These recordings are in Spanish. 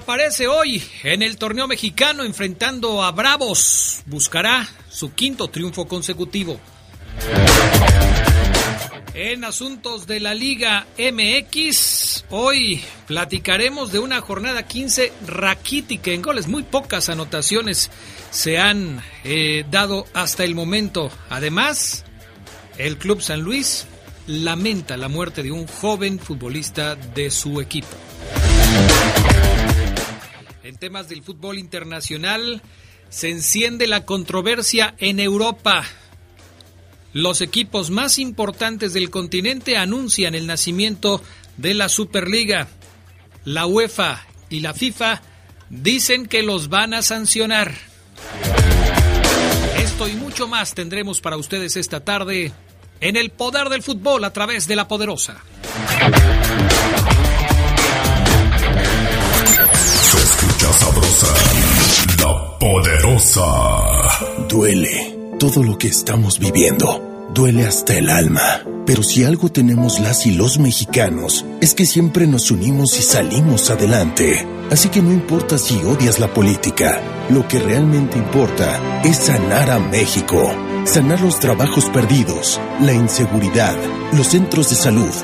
Fiera reaparece hoy en el torneo mexicano enfrentando a Bravos. Buscará su quinto triunfo consecutivo. En asuntos de la Liga MX, hoy platicaremos de una jornada 15 raquítica en goles. Muy pocas anotaciones se han eh, dado hasta el momento. Además, el Club San Luis lamenta la muerte de un joven futbolista de su equipo. En temas del fútbol internacional, se enciende la controversia en Europa. Los equipos más importantes del continente anuncian el nacimiento de la Superliga. La UEFA y la FIFA dicen que los van a sancionar. Esto y mucho más tendremos para ustedes esta tarde en el poder del fútbol a través de la poderosa. La poderosa. Duele todo lo que estamos viviendo. Duele hasta el alma. Pero si algo tenemos las y los mexicanos, es que siempre nos unimos y salimos adelante. Así que no importa si odias la política, lo que realmente importa es sanar a México. Sanar los trabajos perdidos, la inseguridad, los centros de salud.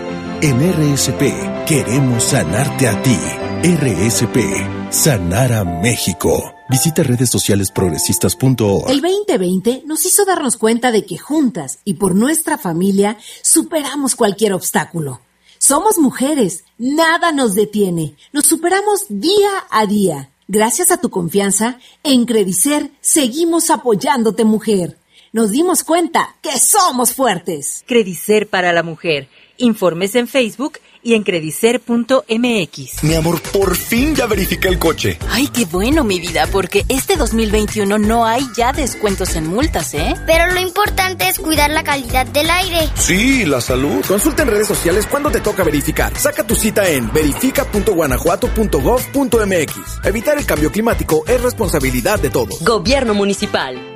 En RSP queremos sanarte a ti. RSP Sanar a México. Visita redes sociales progresistas.org. El 2020 nos hizo darnos cuenta de que juntas y por nuestra familia superamos cualquier obstáculo. Somos mujeres, nada nos detiene, nos superamos día a día. Gracias a tu confianza, en Credicer seguimos apoyándote mujer. Nos dimos cuenta que somos fuertes. Credicer para la mujer. Informes en Facebook y en credicer.mx. Mi amor, por fin ya verifiqué el coche. Ay, qué bueno, mi vida, porque este 2021 no hay ya descuentos en multas, ¿eh? Pero lo importante es cuidar la calidad del aire. Sí, la salud. Consulta en redes sociales cuándo te toca verificar. Saca tu cita en verifica.guanajuato.gov.mx. Evitar el cambio climático es responsabilidad de todos. Gobierno municipal.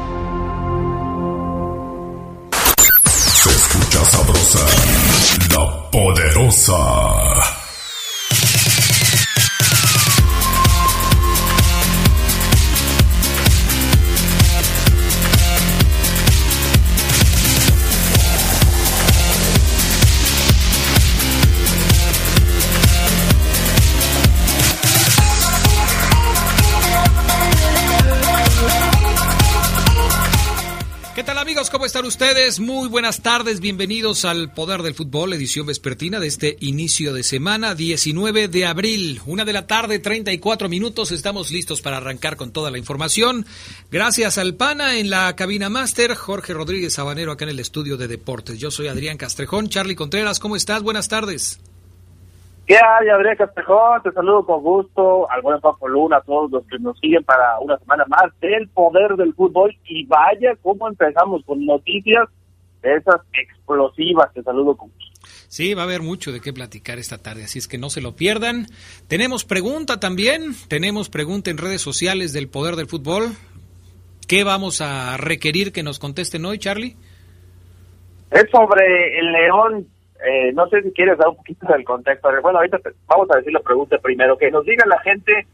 La poderosa. ¿Cómo están ustedes? Muy buenas tardes, bienvenidos al Poder del Fútbol, edición vespertina de este inicio de semana, 19 de abril, una de la tarde, 34 minutos, estamos listos para arrancar con toda la información. Gracias al PANA en la cabina máster, Jorge Rodríguez Sabanero acá en el estudio de deportes. Yo soy Adrián Castrejón, Charlie Contreras, ¿cómo estás? Buenas tardes. ¿Qué hay, Adrián Castejón? Te saludo con gusto, al buen Papo Luna, a todos los que nos siguen para una semana más del poder del fútbol. Y vaya cómo empezamos con noticias de esas explosivas. Te saludo con gusto. Sí, va a haber mucho de qué platicar esta tarde, así es que no se lo pierdan. Tenemos pregunta también, tenemos pregunta en redes sociales del poder del fútbol. ¿Qué vamos a requerir que nos contesten hoy, Charlie? Es sobre el León eh, no sé si quieres dar un poquito del contexto. Bueno, ahorita vamos a decir la pregunta primero. Que nos diga la gente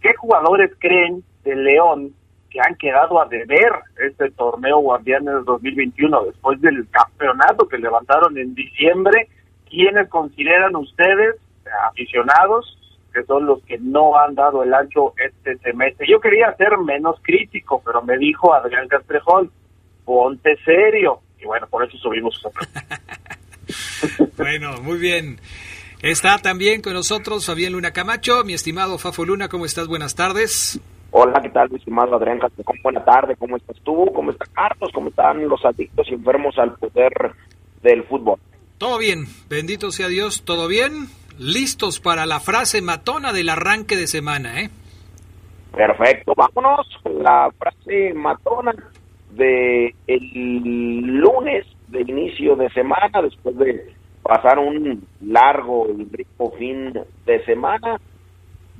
qué jugadores creen del León que han quedado a deber este torneo Guardianes 2021 después del campeonato que levantaron en diciembre. ¿Quiénes consideran ustedes, aficionados, que son los que no han dado el ancho este semestre? Yo quería ser menos crítico, pero me dijo Adrián Castrejón, ponte serio. Y bueno, por eso subimos. bueno, muy bien. Está también con nosotros Fabián Luna Camacho, mi estimado Fafo Luna, ¿cómo estás? Buenas tardes. Hola, ¿qué tal, mi estimado Adrián Castrejón? Buena tarde, ¿cómo estás tú? ¿Cómo está Carlos? ¿Cómo están los adictos y enfermos al poder del fútbol? Todo bien, bendito sea Dios, todo bien. Listos para la frase matona del arranque de semana, ¿eh? Perfecto, vámonos con la frase matona de el lunes de inicio de semana, después de pasar un largo y rico fin de semana.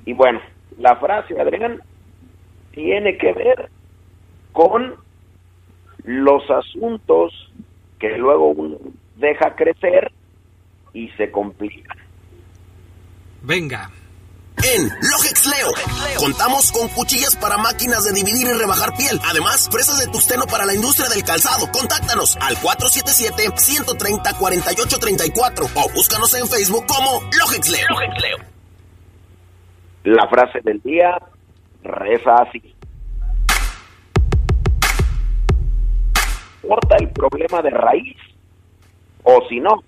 Y bueno, la frase, Adrián, tiene que ver con los asuntos que luego uno deja crecer y se complica. Venga. En Logex Leo contamos con cuchillas para máquinas de dividir y rebajar piel. Además, presas de tusteno para la industria del calzado. Contáctanos al 477-130-4834 o búscanos en Facebook como Logex Leo. La frase del día reza así. Corta el problema de raíz o si no,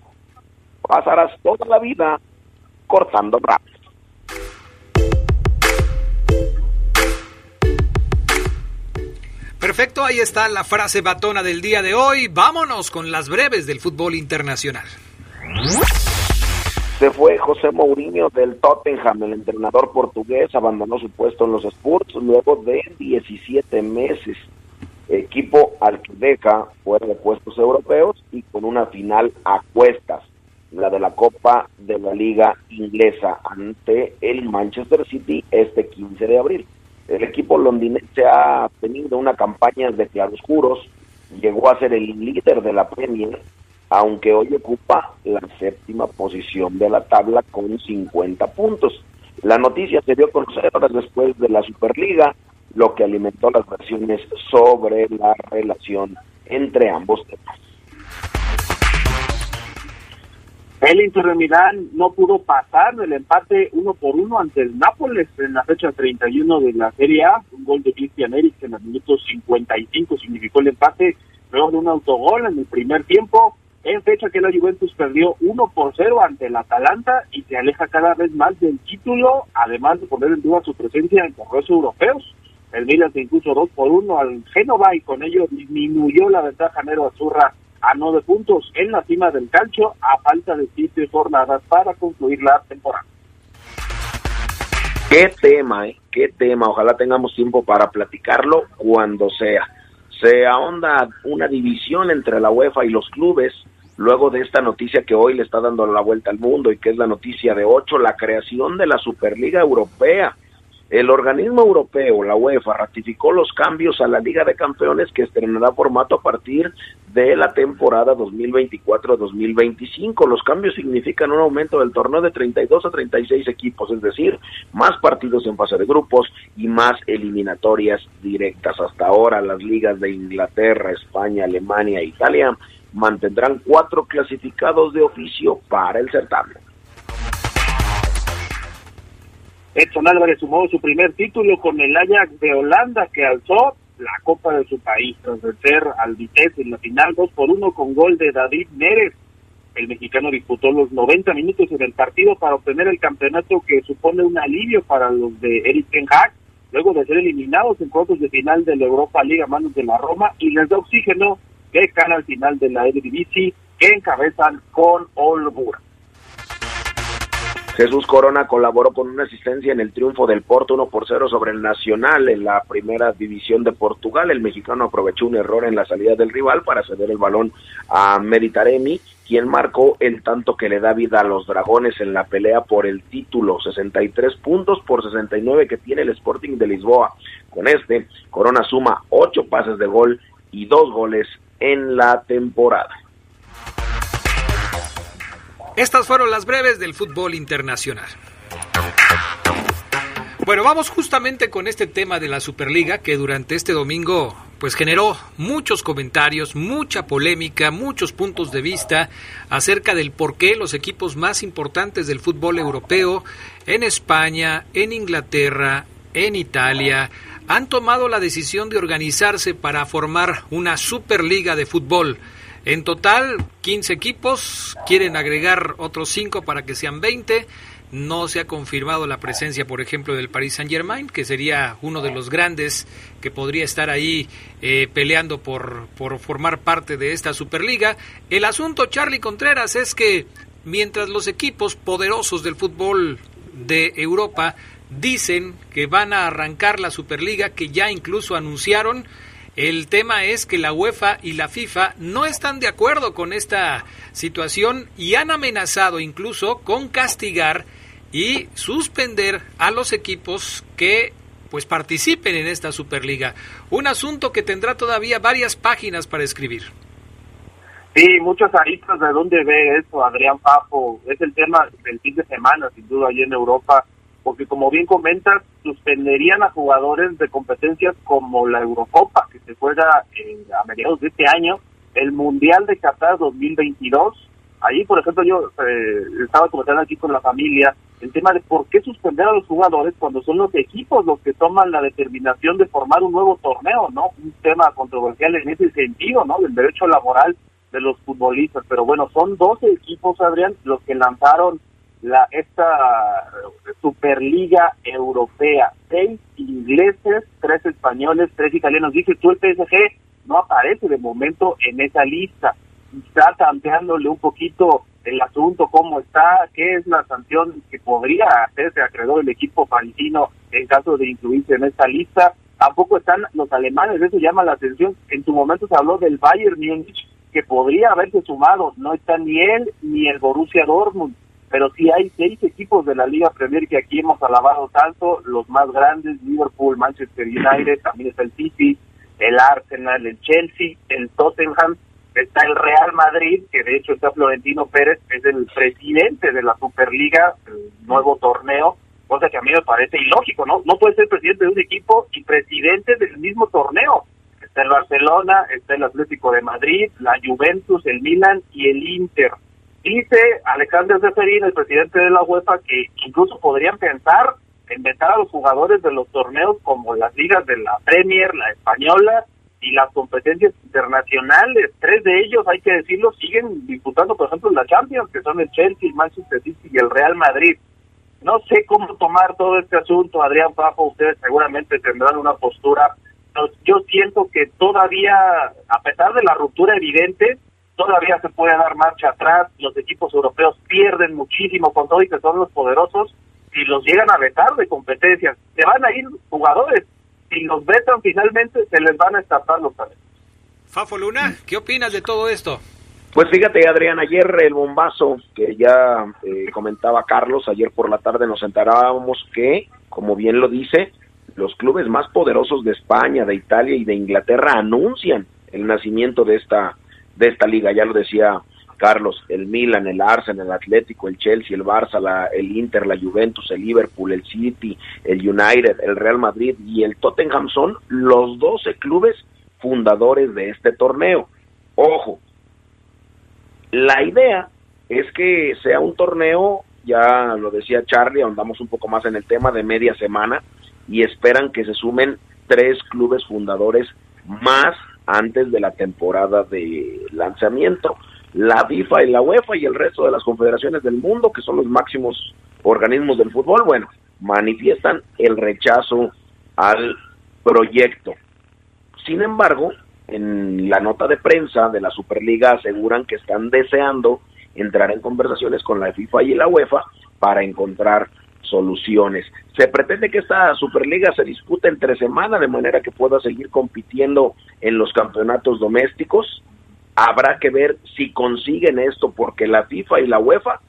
pasarás toda la vida cortando ramas. Perfecto, ahí está la frase batona del día de hoy. Vámonos con las breves del fútbol internacional. Se fue José Mourinho del Tottenham, el entrenador portugués, abandonó su puesto en los Spurs luego de 17 meses. Equipo al que deja fuera de puestos europeos y con una final a cuestas, la de la Copa de la Liga Inglesa ante el Manchester City este 15 de abril. El equipo londinense ha tenido una campaña de claroscuros, llegó a ser el líder de la Premier, aunque hoy ocupa la séptima posición de la tabla con 50 puntos. La noticia se dio a conocer horas después de la Superliga, lo que alimentó las versiones sobre la relación entre ambos temas. El Inter de Milán no pudo pasar del empate uno por uno ante el Nápoles en la fecha 31 de la Serie A. Un gol de Christian Eriksen en el minuto 55 significó el empate luego de un autogol en el primer tiempo. En fecha que la Juventus perdió 1 por 0 ante el Atalanta y se aleja cada vez más del título, además de poner en duda su presencia en torneos europeos. El Milan se impuso 2 por 1 al Génova y con ello disminuyó la ventaja Nero Azurra a nueve puntos en la cima del calcio a falta de siete jornadas para concluir la temporada. Qué tema, ¿eh? Qué tema. Ojalá tengamos tiempo para platicarlo cuando sea. Se ahonda una división entre la UEFA y los clubes luego de esta noticia que hoy le está dando la vuelta al mundo y que es la noticia de ocho, la creación de la Superliga Europea. El organismo europeo, la UEFA, ratificó los cambios a la Liga de Campeones que estrenará formato a partir de la temporada 2024-2025. Los cambios significan un aumento del torneo de 32 a 36 equipos, es decir, más partidos en fase de grupos y más eliminatorias directas. Hasta ahora las ligas de Inglaterra, España, Alemania e Italia mantendrán cuatro clasificados de oficio para el certamen. Edson Álvarez sumó su primer título con el Ajax de Holanda que alzó la Copa de su país tras vencer al Vitesse en la final 2 por 1 con gol de David Neres. El mexicano disputó los 90 minutos en el partido para obtener el campeonato que supone un alivio para los de Eric Ten luego de ser eliminados en cuartos de final de la Europa Liga a manos de la Roma y les da oxígeno que cara al final de la Eredivisie que encabezan con holgura. Jesús Corona colaboró con una asistencia en el triunfo del Porto 1 por 0 sobre el Nacional en la primera división de Portugal. El mexicano aprovechó un error en la salida del rival para ceder el balón a Meditaremi, quien marcó el tanto que le da vida a los dragones en la pelea por el título, 63 puntos por 69 que tiene el Sporting de Lisboa. Con este, Corona suma 8 pases de gol y 2 goles en la temporada. Estas fueron las breves del fútbol internacional. Bueno, vamos justamente con este tema de la Superliga que durante este domingo pues generó muchos comentarios, mucha polémica, muchos puntos de vista acerca del por qué los equipos más importantes del fútbol europeo en España, en Inglaterra, en Italia han tomado la decisión de organizarse para formar una Superliga de fútbol. En total, 15 equipos, quieren agregar otros 5 para que sean 20 no se ha confirmado la presencia, por ejemplo, del Paris Saint Germain, que sería uno de los grandes que podría estar ahí eh, peleando por, por formar parte de esta Superliga. El asunto, Charlie Contreras, es que mientras los equipos poderosos del fútbol de Europa dicen que van a arrancar la Superliga, que ya incluso anunciaron, el tema es que la UEFA y la FIFA no están de acuerdo con esta situación y han amenazado incluso con castigar y suspender a los equipos que pues participen en esta Superliga. Un asunto que tendrá todavía varias páginas para escribir. Sí, muchos aristas de dónde ve eso, Adrián Papo. Es el tema del fin de semana, sin duda, allí en Europa, porque como bien comentas, suspenderían a jugadores de competencias como la Eurocopa, que se juega a mediados de este año, el Mundial de Qatar 2022, Ahí, por ejemplo, yo eh, estaba comentando aquí con la familia el tema de por qué suspender a los jugadores cuando son los equipos los que toman la determinación de formar un nuevo torneo, ¿no? Un tema controversial en ese sentido, ¿no? Del derecho laboral de los futbolistas. Pero bueno, son 12 equipos, Adrián, los que lanzaron la esta Superliga Europea. Seis ingleses, tres españoles, tres italianos. Dice tú, el PSG no aparece de momento en esa lista está tanteándole un poquito el asunto, cómo está, qué es la sanción que podría hacerse acreedor el equipo parisino en caso de incluirse en esta lista. Tampoco están los alemanes, eso llama la atención. En su momento se habló del Bayern Múnich, que podría haberse sumado. No está ni él ni el Borussia Dortmund, pero sí hay seis equipos de la Liga Premier que aquí hemos alabado tanto, los más grandes, Liverpool, Manchester United, también está el City, el Arsenal, el Chelsea, el Tottenham, está el Real Madrid, que de hecho está Florentino Pérez, es el presidente de la Superliga, el nuevo torneo, cosa que a mí me parece ilógico, ¿no? No puede ser presidente de un equipo y presidente del mismo torneo. Está el Barcelona, está el Atlético de Madrid, la Juventus, el Milan y el Inter. Dice Alejandro Zeferín, el presidente de la UEFA, que incluso podrían pensar en meter a los jugadores de los torneos como las ligas de la Premier, la Española y las competencias internacionales. Tres de ellos, hay que decirlo, siguen disputando, por ejemplo, la Champions, que son el Chelsea, el Manchester City y el Real Madrid. No sé cómo tomar todo este asunto, Adrián Pajo, ustedes seguramente tendrán una postura. Yo siento que todavía, a pesar de la ruptura evidente, todavía se puede dar marcha atrás. Los equipos europeos pierden muchísimo con todo y que son los poderosos y los llegan a vetar de competencias. Se van a ir jugadores si los vetan finalmente, se les van a escapar los talentos. Fafo Luna, ¿qué opinas de todo esto? Pues fíjate, Adrián, ayer el bombazo que ya eh, comentaba Carlos, ayer por la tarde nos enterábamos que, como bien lo dice, los clubes más poderosos de España, de Italia y de Inglaterra anuncian el nacimiento de esta de esta liga, ya lo decía Carlos, el Milan, el Arsenal, el Atlético, el Chelsea, el Barça, la, el Inter, la Juventus, el Liverpool, el City, el United, el Real Madrid y el Tottenham son los 12 clubes fundadores de este torneo. Ojo, la idea es que sea un torneo, ya lo decía Charlie, ahondamos un poco más en el tema de media semana y esperan que se sumen tres clubes fundadores más antes de la temporada de lanzamiento la FIFA y la UEFA y el resto de las confederaciones del mundo, que son los máximos organismos del fútbol, bueno, manifiestan el rechazo al proyecto. Sin embargo, en la nota de prensa de la Superliga aseguran que están deseando entrar en conversaciones con la FIFA y la UEFA para encontrar soluciones. Se pretende que esta Superliga se dispute entre semana de manera que pueda seguir compitiendo en los campeonatos domésticos Habrá que ver si consiguen esto porque la FIFA y la UEFA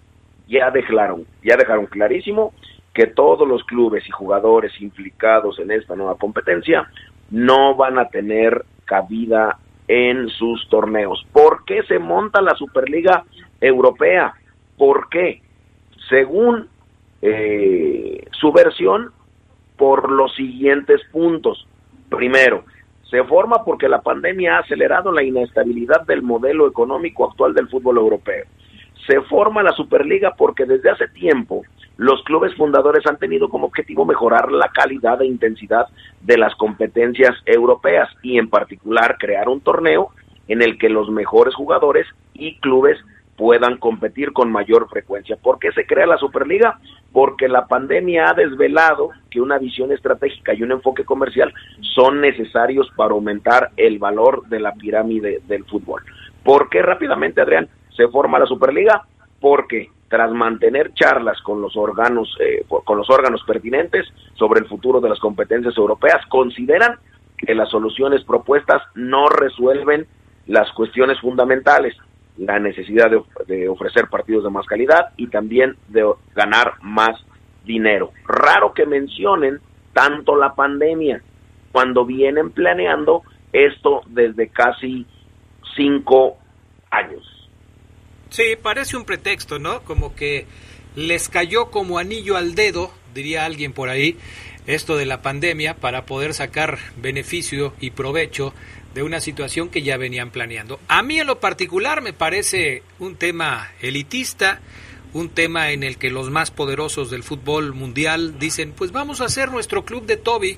ya dejaron, ya dejaron clarísimo que todos los clubes y jugadores implicados en esta nueva competencia no van a tener cabida en sus torneos. ¿Por qué se monta la Superliga Europea? ¿Por qué? Según eh, su versión, por los siguientes puntos. Primero, se forma porque la pandemia ha acelerado la inestabilidad del modelo económico actual del fútbol europeo. Se forma la Superliga porque desde hace tiempo los clubes fundadores han tenido como objetivo mejorar la calidad e intensidad de las competencias europeas y en particular crear un torneo en el que los mejores jugadores y clubes puedan competir con mayor frecuencia. ¿Por qué se crea la Superliga? Porque la pandemia ha desvelado que una visión estratégica y un enfoque comercial son necesarios para aumentar el valor de la pirámide del fútbol. ¿Por qué rápidamente, Adrián, se forma la Superliga? Porque tras mantener charlas con los órganos eh, con los órganos pertinentes sobre el futuro de las competencias europeas consideran que las soluciones propuestas no resuelven las cuestiones fundamentales la necesidad de, ofrecer partidos de más calidad y también de ganar más dinero. Raro que mencionen tanto la pandemia cuando vienen planeando esto desde casi cinco años. Sí, parece un pretexto, ¿no? Como que les cayó como anillo al dedo, diría alguien por ahí, esto de la pandemia para poder sacar beneficio y provecho de una situación que ya venían planeando. A mí en lo particular me parece un tema elitista, un tema en el que los más poderosos del fútbol mundial dicen, pues vamos a hacer nuestro club de Toby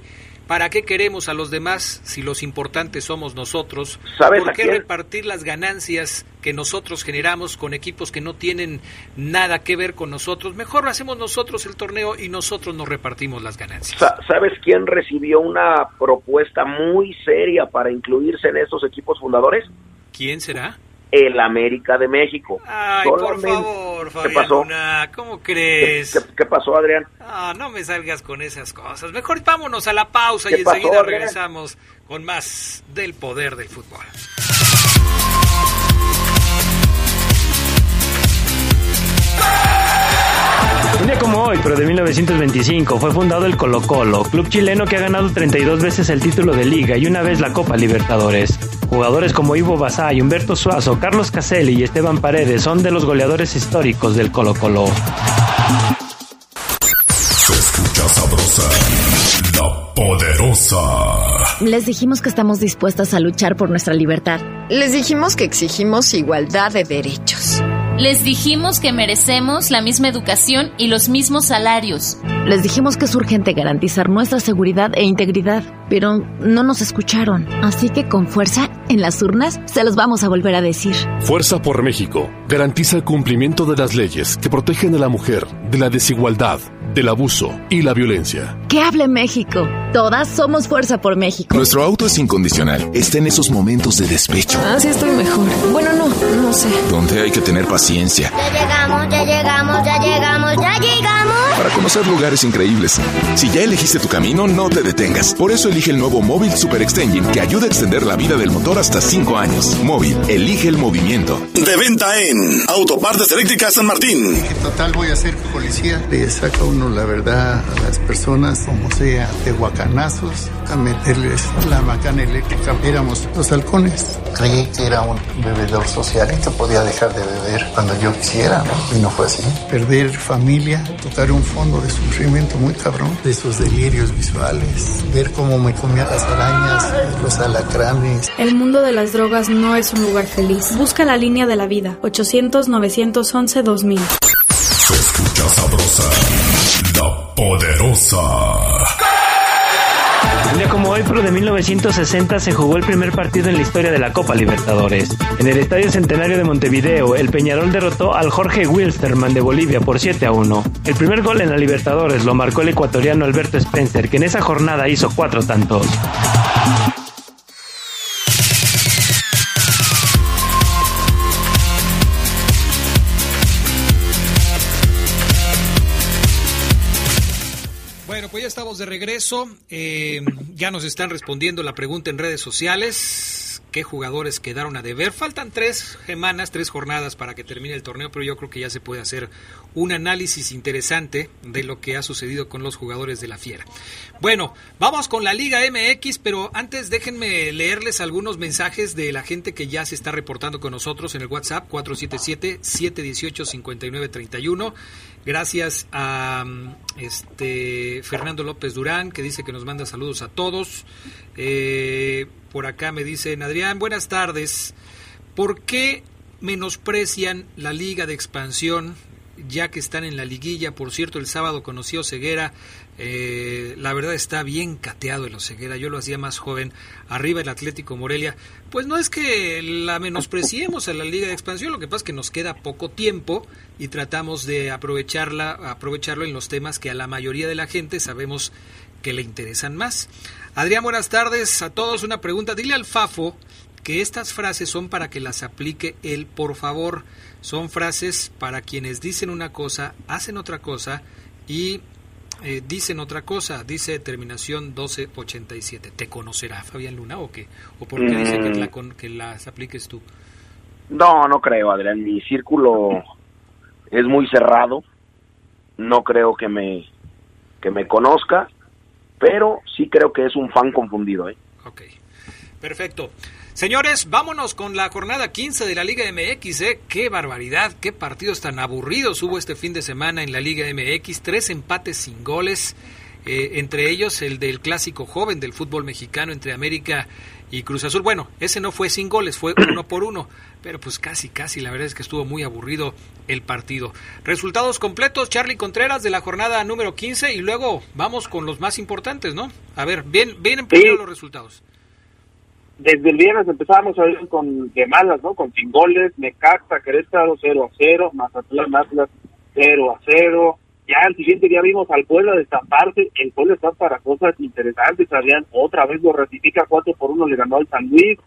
¿Para qué queremos a los demás si los importantes somos nosotros? ¿Por qué repartir las ganancias que nosotros generamos con equipos que no tienen nada que ver con nosotros? Mejor hacemos nosotros el torneo y nosotros nos repartimos las ganancias. ¿Sabes quién recibió una propuesta muy seria para incluirse en estos equipos fundadores? ¿Quién será? El América de México. Ay, por favor, Fabián ¿Qué pasó? ¿cómo crees? ¿Qué, pasó, Adrián? Ah, no me salgas con esas cosas. Mejor vámonos a la pausa y enseguida regresamos con más del poder del fútbol. Un día como hoy, pero de 1925, fue fundado el Colo Colo, club chileno que ha ganado 32 veces el título de liga y una vez la Copa Libertadores. Jugadores como Ivo Basay, Humberto Suazo, Carlos Caselli y Esteban Paredes son de los goleadores históricos del Colo Colo. Se escucha sabrosa, la poderosa. Les dijimos que estamos dispuestas a luchar por nuestra libertad. Les dijimos que exigimos igualdad de derechos. Les dijimos que merecemos la misma educación y los mismos salarios. Les dijimos que es urgente garantizar nuestra seguridad e integridad, pero no nos escucharon. Así que con fuerza, en las urnas, se los vamos a volver a decir. Fuerza por México garantiza el cumplimiento de las leyes que protegen a la mujer de la desigualdad, del abuso y la violencia. Que hable México. Todas somos Fuerza por México. Nuestro auto es incondicional. Está en esos momentos de despecho. Ah, sí estoy mejor. Bueno, no, no sé. Donde hay que tener paciencia. Ya llegamos, ya llegamos, ya llegamos, ya llegamos. Para conocer lugares increíbles. Si ya elegiste tu camino, no te detengas. Por eso elige el nuevo Móvil Super Extension que ayuda a extender la vida del motor hasta 5 años. Móvil, elige el movimiento. De venta en Autopartes Eléctricas San Martín. total voy a ser policía. Le saca uno la verdad a las personas, como sea, de guacanazos, a meterles la macana eléctrica. Éramos los halcones. Creí que era un bebedor social y que podía dejar de beber cuando yo quisiera, ¿no? Y no fue así. Perder familia, tocar un fondo de sufrimiento muy cabrón, de esos delirios visuales, ver cómo me comía las arañas, los alacranes. El mundo de las drogas no es un lugar feliz. Busca la línea de la vida, 800-911-2000. Se escucha sabrosa, la poderosa. Un día como hoy, pero de 1960, se jugó el primer partido en la historia de la Copa Libertadores. En el Estadio Centenario de Montevideo, el Peñarol derrotó al Jorge Wilstermann de Bolivia por 7 a 1. El primer gol en la Libertadores lo marcó el ecuatoriano Alberto Spencer, que en esa jornada hizo cuatro tantos. Estamos de regreso. Eh, ya nos están respondiendo la pregunta en redes sociales qué jugadores quedaron a deber. Faltan tres semanas, tres jornadas para que termine el torneo, pero yo creo que ya se puede hacer un análisis interesante de lo que ha sucedido con los jugadores de la Fiera. Bueno, vamos con la Liga MX, pero antes déjenme leerles algunos mensajes de la gente que ya se está reportando con nosotros en el WhatsApp 477-718-5931. Gracias a este Fernando López Durán, que dice que nos manda saludos a todos. Eh, por acá me dicen, Adrián, buenas tardes. ¿Por qué menosprecian la liga de expansión ya que están en la liguilla? Por cierto, el sábado conoció Ceguera eh, la verdad está bien cateado el Oseguera. Yo lo hacía más joven. Arriba el Atlético Morelia. Pues no es que la menospreciemos a la Liga de Expansión. Lo que pasa es que nos queda poco tiempo y tratamos de aprovecharla, aprovecharlo en los temas que a la mayoría de la gente sabemos que le interesan más. Adrián, buenas tardes a todos. Una pregunta. Dile al Fafo que estas frases son para que las aplique él, por favor. Son frases para quienes dicen una cosa, hacen otra cosa y eh, dicen otra cosa, dice terminación 1287. ¿Te conocerá Fabián Luna o qué? ¿O por qué dice que, mm. que las apliques tú? No, no creo, Adrián. Mi círculo es muy cerrado. No creo que me, que me conozca, pero sí creo que es un fan confundido. ¿eh? Ok, perfecto. Señores, vámonos con la jornada 15 de la Liga MX. ¿eh? Qué barbaridad, qué partidos tan aburridos hubo este fin de semana en la Liga MX. Tres empates sin goles, eh, entre ellos el del clásico joven del fútbol mexicano entre América y Cruz Azul. Bueno, ese no fue sin goles, fue uno por uno, pero pues casi, casi, la verdad es que estuvo muy aburrido el partido. Resultados completos, Charlie Contreras de la jornada número 15 y luego vamos con los más importantes, ¿no? A ver, bien, bien primero los resultados desde el viernes empezamos a ver con de malas, ¿no? Con sin goles, Necaxa, Querétaro 0 a 0, Mazatlán, Atlas 0 a 0. Ya al siguiente día vimos al pueblo destaparse, el pueblo está para cosas interesantes, Adrián otra vez lo ratifica 4 por 1, le ganó al San Luis,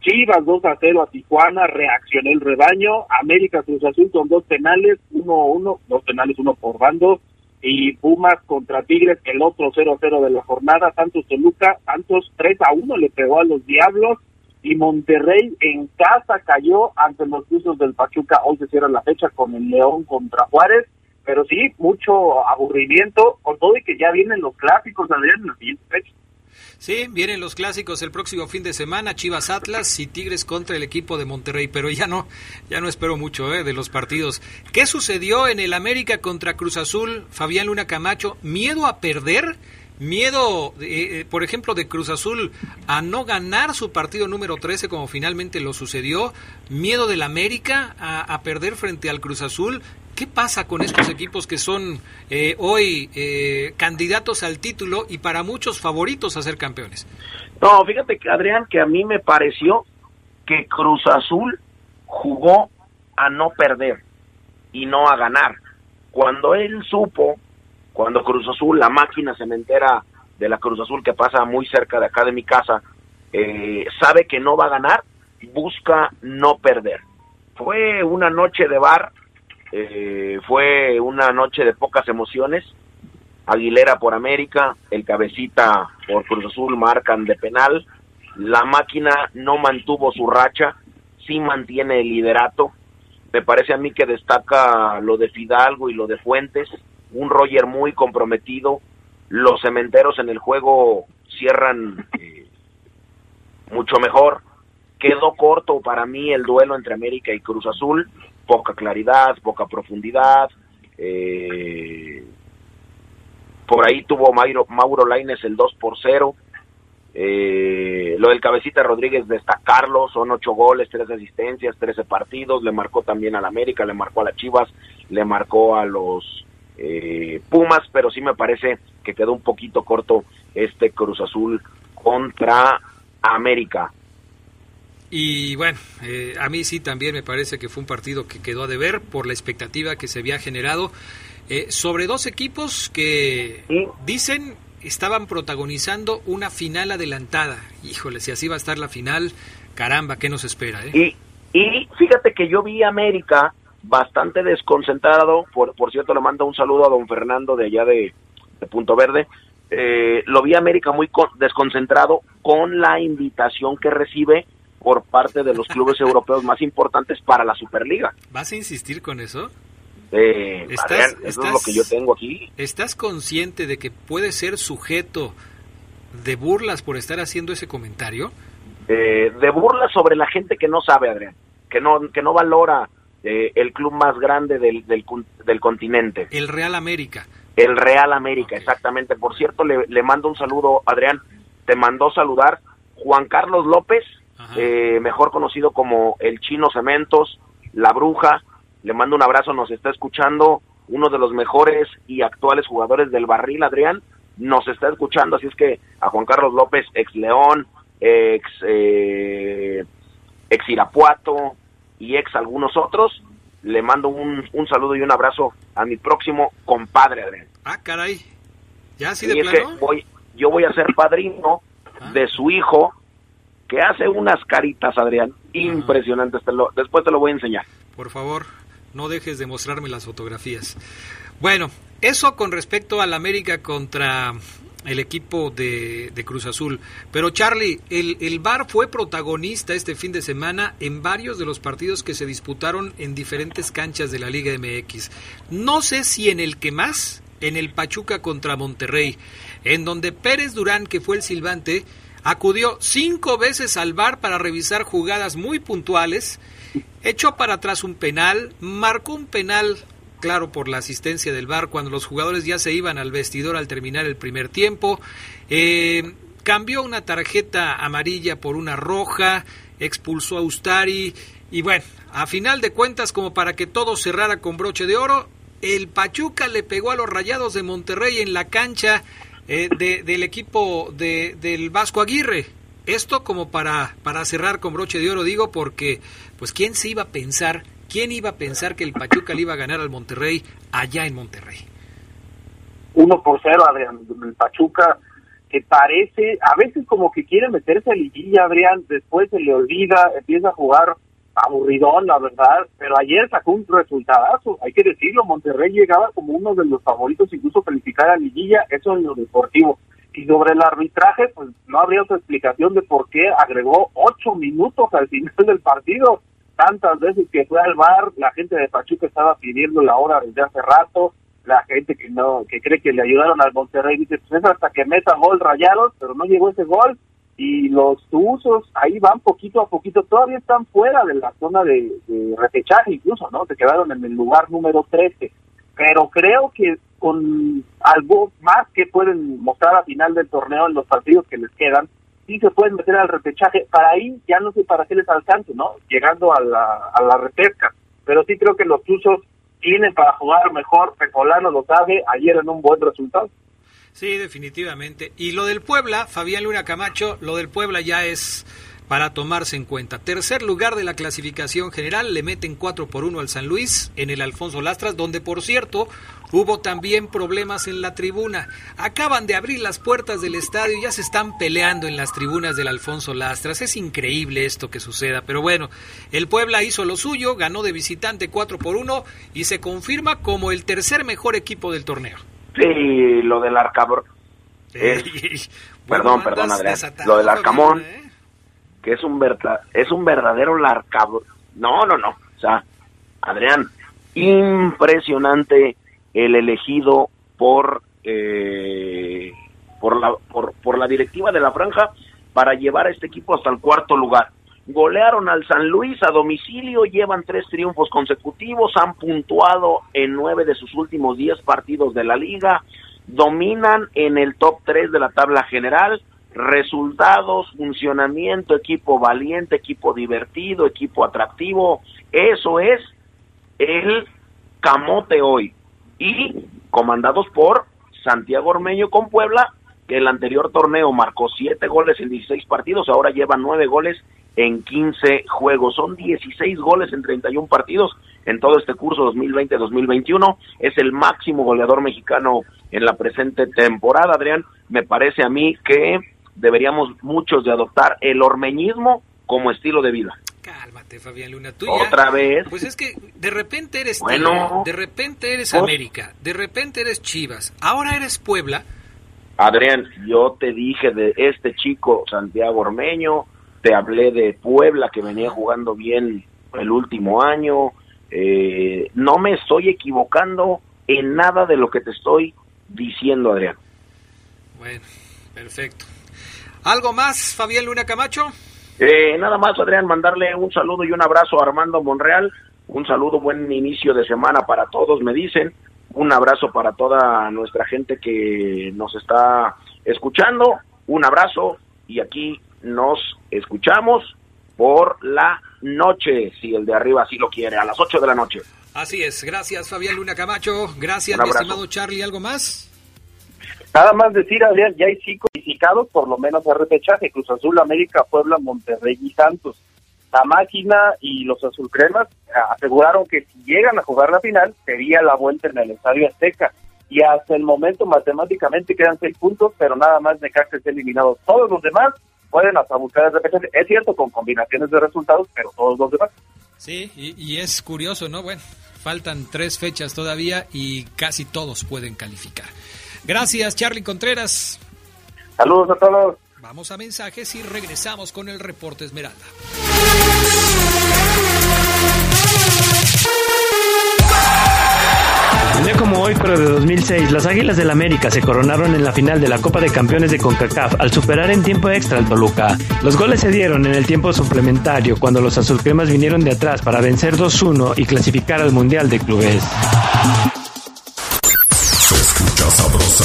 Chivas 2 a 0 a Tijuana, reaccionó el rebaño, América Cruz Azul con dos penales, 1 a 1, dos penales, uno por bando, y Pumas contra Tigres, el otro 0-0 de la jornada, Santos Toluca, Santos 3-1 le pegó a los Diablos y Monterrey en casa cayó ante los Cruzos del Pachuca, hoy se cierra la fecha con el León contra Juárez, pero sí, mucho aburrimiento, con todo y que ya vienen los clásicos, Adrián, en la siguiente fecha. Sí, vienen los clásicos el próximo fin de semana, Chivas Atlas y Tigres contra el equipo de Monterrey, pero ya no, ya no espero mucho eh, de los partidos. ¿Qué sucedió en el América contra Cruz Azul, Fabián Luna Camacho? ¿Miedo a perder? ¿Miedo, eh, eh, por ejemplo, de Cruz Azul a no ganar su partido número 13 como finalmente lo sucedió? ¿Miedo del América a, a perder frente al Cruz Azul? ¿Qué pasa con estos equipos que son eh, hoy eh, candidatos al título y para muchos favoritos a ser campeones? No, fíjate Adrián, que a mí me pareció que Cruz Azul jugó a no perder y no a ganar. Cuando él supo, cuando Cruz Azul, la máquina cementera de la Cruz Azul que pasa muy cerca de acá de mi casa, eh, sabe que no va a ganar, busca no perder. Fue una noche de bar eh, fue una noche de pocas emociones. Aguilera por América, el cabecita por Cruz Azul marcan de penal. La máquina no mantuvo su racha, sí mantiene el liderato. Me parece a mí que destaca lo de Fidalgo y lo de Fuentes. Un Roger muy comprometido. Los cementeros en el juego cierran eh, mucho mejor. Quedó corto para mí el duelo entre América y Cruz Azul poca claridad, poca profundidad. Eh, por ahí tuvo Mauro, Mauro Laines el 2 por 0. Eh, lo del Cabecita Rodríguez, destacarlo, son ocho goles, tres asistencias, 13 partidos, le marcó también al América, le marcó a las Chivas, le marcó a los eh, Pumas, pero sí me parece que quedó un poquito corto este Cruz Azul contra América. Y bueno, eh, a mí sí también me parece que fue un partido que quedó a deber por la expectativa que se había generado eh, sobre dos equipos que dicen estaban protagonizando una final adelantada. Híjole, si así va a estar la final, caramba, ¿qué nos espera? Eh? Y, y fíjate que yo vi a América bastante desconcentrado, por, por cierto le mando un saludo a don Fernando de allá de, Punto Verde, lo vi a América muy desconcentrado con la invitación que recibe por parte de los clubes europeos más importantes para la Superliga. ¿Vas a insistir con eso? Eh, ¿Estás, eso es lo que yo tengo aquí. ¿Estás consciente de que puede ser sujeto de burlas por estar haciendo ese comentario? Eh, de burlas sobre la gente que no sabe, Adrián, que no, que no valora eh, el club más grande del, del, del, continente. El Real América. El Real América, exactamente. Por cierto, le, le, mando un saludo, Adrián, te mandó saludar Juan Carlos López, eh, mejor conocido como el Chino Cementos, La Bruja, le mando un abrazo, nos está escuchando uno de los mejores y actuales jugadores del barril, Adrián, nos está escuchando, así es que a Juan Carlos López, ex León, ex, eh, ex Irapuato y ex algunos otros, le mando un, un, saludo y un abrazo a mi próximo compadre, Adrián. Ah, caray, ya así de y es que voy, yo voy a ser padrino ah. de su hijo, que hace unas caritas, Adrián, impresionantes. Te lo, después te lo voy a enseñar. Por favor, no dejes de mostrarme las fotografías. Bueno, eso con respecto al América contra el equipo de, de, Cruz Azul. Pero Charlie, el, el VAR fue protagonista este fin de semana en varios de los partidos que se disputaron en diferentes canchas de la Liga MX. No sé si en el que más, en el Pachuca contra Monterrey, en donde Pérez Durán, que fue el silbante, acudió cinco veces al VAR para revisar jugadas muy puntuales, echó para atrás un penal, marcó un penal claro por la asistencia del VAR cuando los jugadores ya se iban al vestidor al terminar el primer tiempo, eh, cambió una tarjeta amarilla por una roja, expulsó a Ustari y bueno, a final de cuentas como para que todo cerrara con broche de oro, el Pachuca le pegó a los Rayados de Monterrey en la cancha eh, de, del equipo de, del Vasco Aguirre. Esto como para, para cerrar con broche de oro, digo, porque pues quién se iba a pensar, quién iba a pensar que el Pachuca le iba a ganar al Monterrey allá en Monterrey. Uno por cero, Adrián, el Pachuca que parece, a veces como que quiere meterse a liguilla, Adrián, después se le olvida, empieza a jugar aburridón, la verdad, pero ayer sacó un resultadazo, hay que decirlo, Monterrey llegaba como uno de los favoritos incluso calificar a liguilla, eso en lo deportivo. Y sobre el arbitraje, pues no habría otra explicación de por qué agregó ocho minutos al final del partido. Tantas veces que fue al bar, la gente de Pachuca estaba pidiendo la hora desde hace rato, la gente que no que cree que le ayudaron al Monterrey dice, pues es hasta que meta gol rayados, pero no llegó ese gol y los usos ahí van poquito a poquito, todavía están fuera de la zona de, de repechaje incluso, ¿no? Se quedaron en el lugar número 13, pero creo que con algo más que pueden mostrar a final del torneo en los partidos que les quedan, sí se pueden meter al repechaje, para ahí ya no sé para qué les alcance, ¿no? Llegando a la, a la repesca, pero sí creo que los usos tienen para jugar mejor, Pecolano lo sabe, ayer en un buen resultado. Sí, definitivamente. Y lo del Puebla, Fabián Luna Camacho, lo del Puebla ya es para tomarse en cuenta. Tercer lugar de la clasificación general, le meten 4 por 1 al San Luis en el Alfonso Lastras, donde por cierto hubo también problemas en la tribuna. Acaban de abrir las puertas del estadio y ya se están peleando en las tribunas del Alfonso Lastras. Es increíble esto que suceda, pero bueno, el Puebla hizo lo suyo, ganó de visitante 4 por 1 y se confirma como el tercer mejor equipo del torneo. Sí, lo del arcabro. perdón, perdón, Adrián. Lo del arcamón, ¿eh? que es un, verdad, es un verdadero larcabro. No, no, no. O sea, Adrián, impresionante el elegido por, eh, por, la, por, por la directiva de la franja para llevar a este equipo hasta el cuarto lugar golearon al San Luis a domicilio, llevan tres triunfos consecutivos, han puntuado en nueve de sus últimos diez partidos de la liga, dominan en el top tres de la tabla general, resultados, funcionamiento, equipo valiente, equipo divertido, equipo atractivo, eso es el camote hoy. Y comandados por Santiago Ormeño con Puebla, que el anterior torneo marcó siete goles en 16 partidos, ahora lleva nueve goles en 15 juegos. Son 16 goles en 31 partidos en todo este curso 2020-2021. Es el máximo goleador mexicano en la presente temporada, Adrián. Me parece a mí que deberíamos muchos de adoptar el ormeñismo como estilo de vida. Cálmate, Fabián Luna. ¿Tú Otra vez. Pues es que de repente eres bueno, de repente eres pues América, de repente eres Chivas, ahora eres Puebla. Adrián, yo te dije de este chico Santiago Ormeño, te hablé de Puebla que venía jugando bien el último año. Eh, no me estoy equivocando en nada de lo que te estoy diciendo, Adrián. Bueno, perfecto. ¿Algo más, Fabián Luna Camacho? Eh, nada más, Adrián, mandarle un saludo y un abrazo a Armando Monreal, Un saludo, buen inicio de semana para todos, me dicen. Un abrazo para toda nuestra gente que nos está escuchando. Un abrazo y aquí nos escuchamos por la noche, si el de arriba así lo quiere, a las 8 de la noche. Así es, gracias Fabián Luna Camacho, gracias Un mi abrazo. estimado Charlie, ¿algo más? Nada más decir, Adrián, ya hay cinco calificados, por lo menos a repechaje, Cruz Azul, América, Puebla, Monterrey y Santos. La máquina y los azulcremas aseguraron que si llegan a jugar la final, sería la vuelta en el Estadio Azteca. Y hasta el momento, matemáticamente, quedan seis puntos, pero nada más Necaxa está eliminado. Todos los demás pueden hasta buscar el repechaje. Es cierto, con combinaciones de resultados, pero todos los demás. Sí, y, y es curioso, ¿no? Bueno, faltan tres fechas todavía y casi todos pueden calificar. Gracias, Charlie Contreras. Saludos a todos. Vamos a mensajes y regresamos con el reporte Esmeralda. Un día como hoy, pero de 2006, las Águilas del América se coronaron en la final de la Copa de Campeones de CONCACAF al superar en tiempo extra al Toluca. Los goles se dieron en el tiempo suplementario cuando los azulcremas vinieron de atrás para vencer 2-1 y clasificar al Mundial de Clubes. Se escucha sabrosa,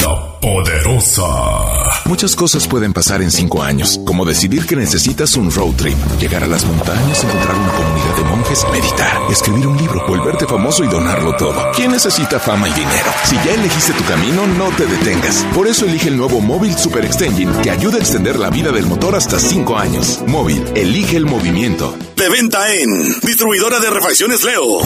la poderosa. Muchas cosas pueden pasar en cinco años, como decidir que necesitas un road trip, llegar a las montañas, encontrar una comunidad de monjes, meditar, escribir un libro, volverte famoso y donarlo todo. ¿Quién necesita fama y dinero? Si ya elegiste tu camino, no te detengas. Por eso elige el nuevo Móvil Super Extension que ayuda a extender la vida del motor hasta cinco años. Móvil, elige el movimiento. De venta en Distribuidora de Refacciones Leo.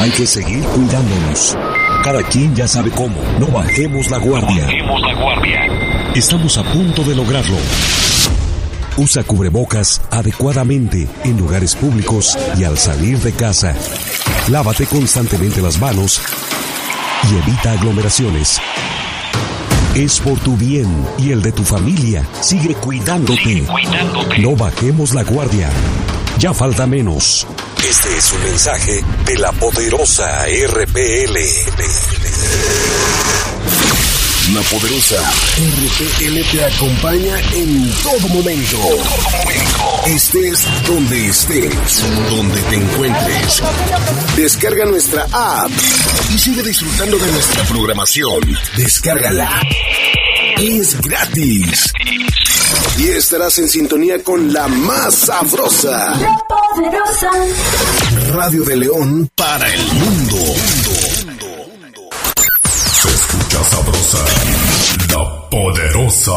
Hay que seguir cuidándonos. Cada quien ya sabe cómo. No bajemos la guardia. la guardia. Estamos a punto de lograrlo. Usa cubrebocas adecuadamente en lugares públicos y al salir de casa. Lávate constantemente las manos y evita aglomeraciones. Es por tu bien y el de tu familia. Sigue cuidándote. No bajemos la guardia. Ya falta menos. Este es un mensaje de la poderosa RPL. La poderosa RPL te acompaña en todo momento. Estés donde estés, donde te encuentres. Descarga nuestra app y sigue disfrutando de nuestra programación. Descárgala. Es gratis. Y estarás en sintonía con la más sabrosa. Radio de León para el mundo. La poderosa.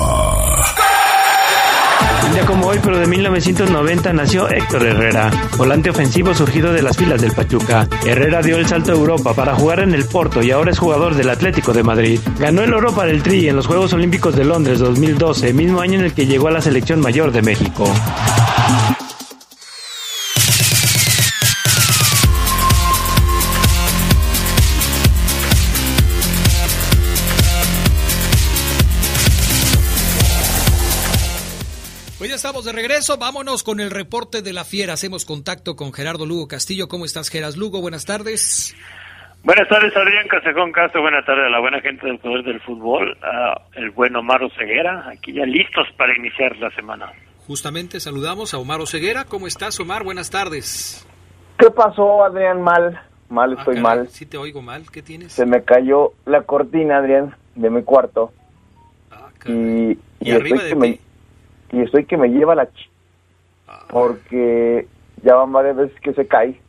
Día como hoy, pero de 1990, nació Héctor Herrera, volante ofensivo surgido de las filas del Pachuca. Herrera dio el salto a Europa para jugar en el Porto y ahora es jugador del Atlético de Madrid. Ganó el oro para el Tri en los Juegos Olímpicos de Londres 2012, mismo año en el que llegó a la selección mayor de México. Estamos de regreso, vámonos con el reporte de la fiera. Hacemos contacto con Gerardo Lugo Castillo. ¿Cómo estás, Geras Lugo? Buenas tardes. Buenas tardes, Adrián Casejón Castro. Buenas tardes a la buena gente del Poder del Fútbol, a el buen Omar Ceguera, aquí ya listos para iniciar la semana. Justamente saludamos a Omar Oseguera. ¿Cómo estás, Omar? Buenas tardes. ¿Qué pasó, Adrián? Mal, mal, Ah, estoy caray, mal. Sí te oigo mal. ¿Qué tienes? Se me cayó la cortina, Adrián, de mi cuarto. y, Ah, ¿Y arriba de me, y estoy que me lleva la ch... Ah. Porque ya van varias veces que se cae.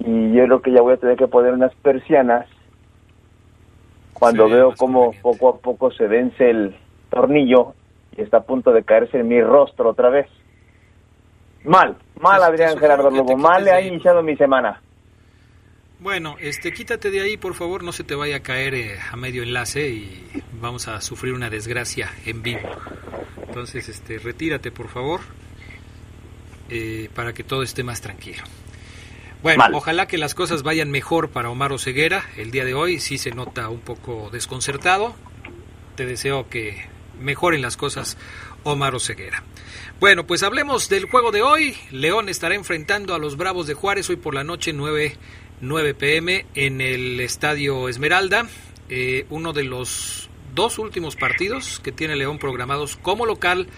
Y yo creo que ya voy a tener que poner unas persianas cuando veo cómo poco a poco se vence el tornillo y está a punto de caerse en mi rostro otra vez. Mal, mal Adrián Gerardo Lobo, mal le ha iniciado mi semana. Bueno, este, quítate de ahí, por favor, no se te vaya a caer eh, a medio enlace y vamos a sufrir una desgracia en vivo. Entonces, este, retírate, por favor, eh, para que todo esté más tranquilo. Bueno, Mal. ojalá que las cosas vayan mejor para Omar Oseguera. El día de hoy sí se nota un poco desconcertado. Te deseo que mejoren las cosas, Omar Oseguera. Bueno, pues hablemos del juego de hoy. León estará enfrentando a los Bravos de Juárez hoy por la noche 9, 9 pm en el Estadio Esmeralda. Eh, uno de los dos últimos partidos que tiene León programados como local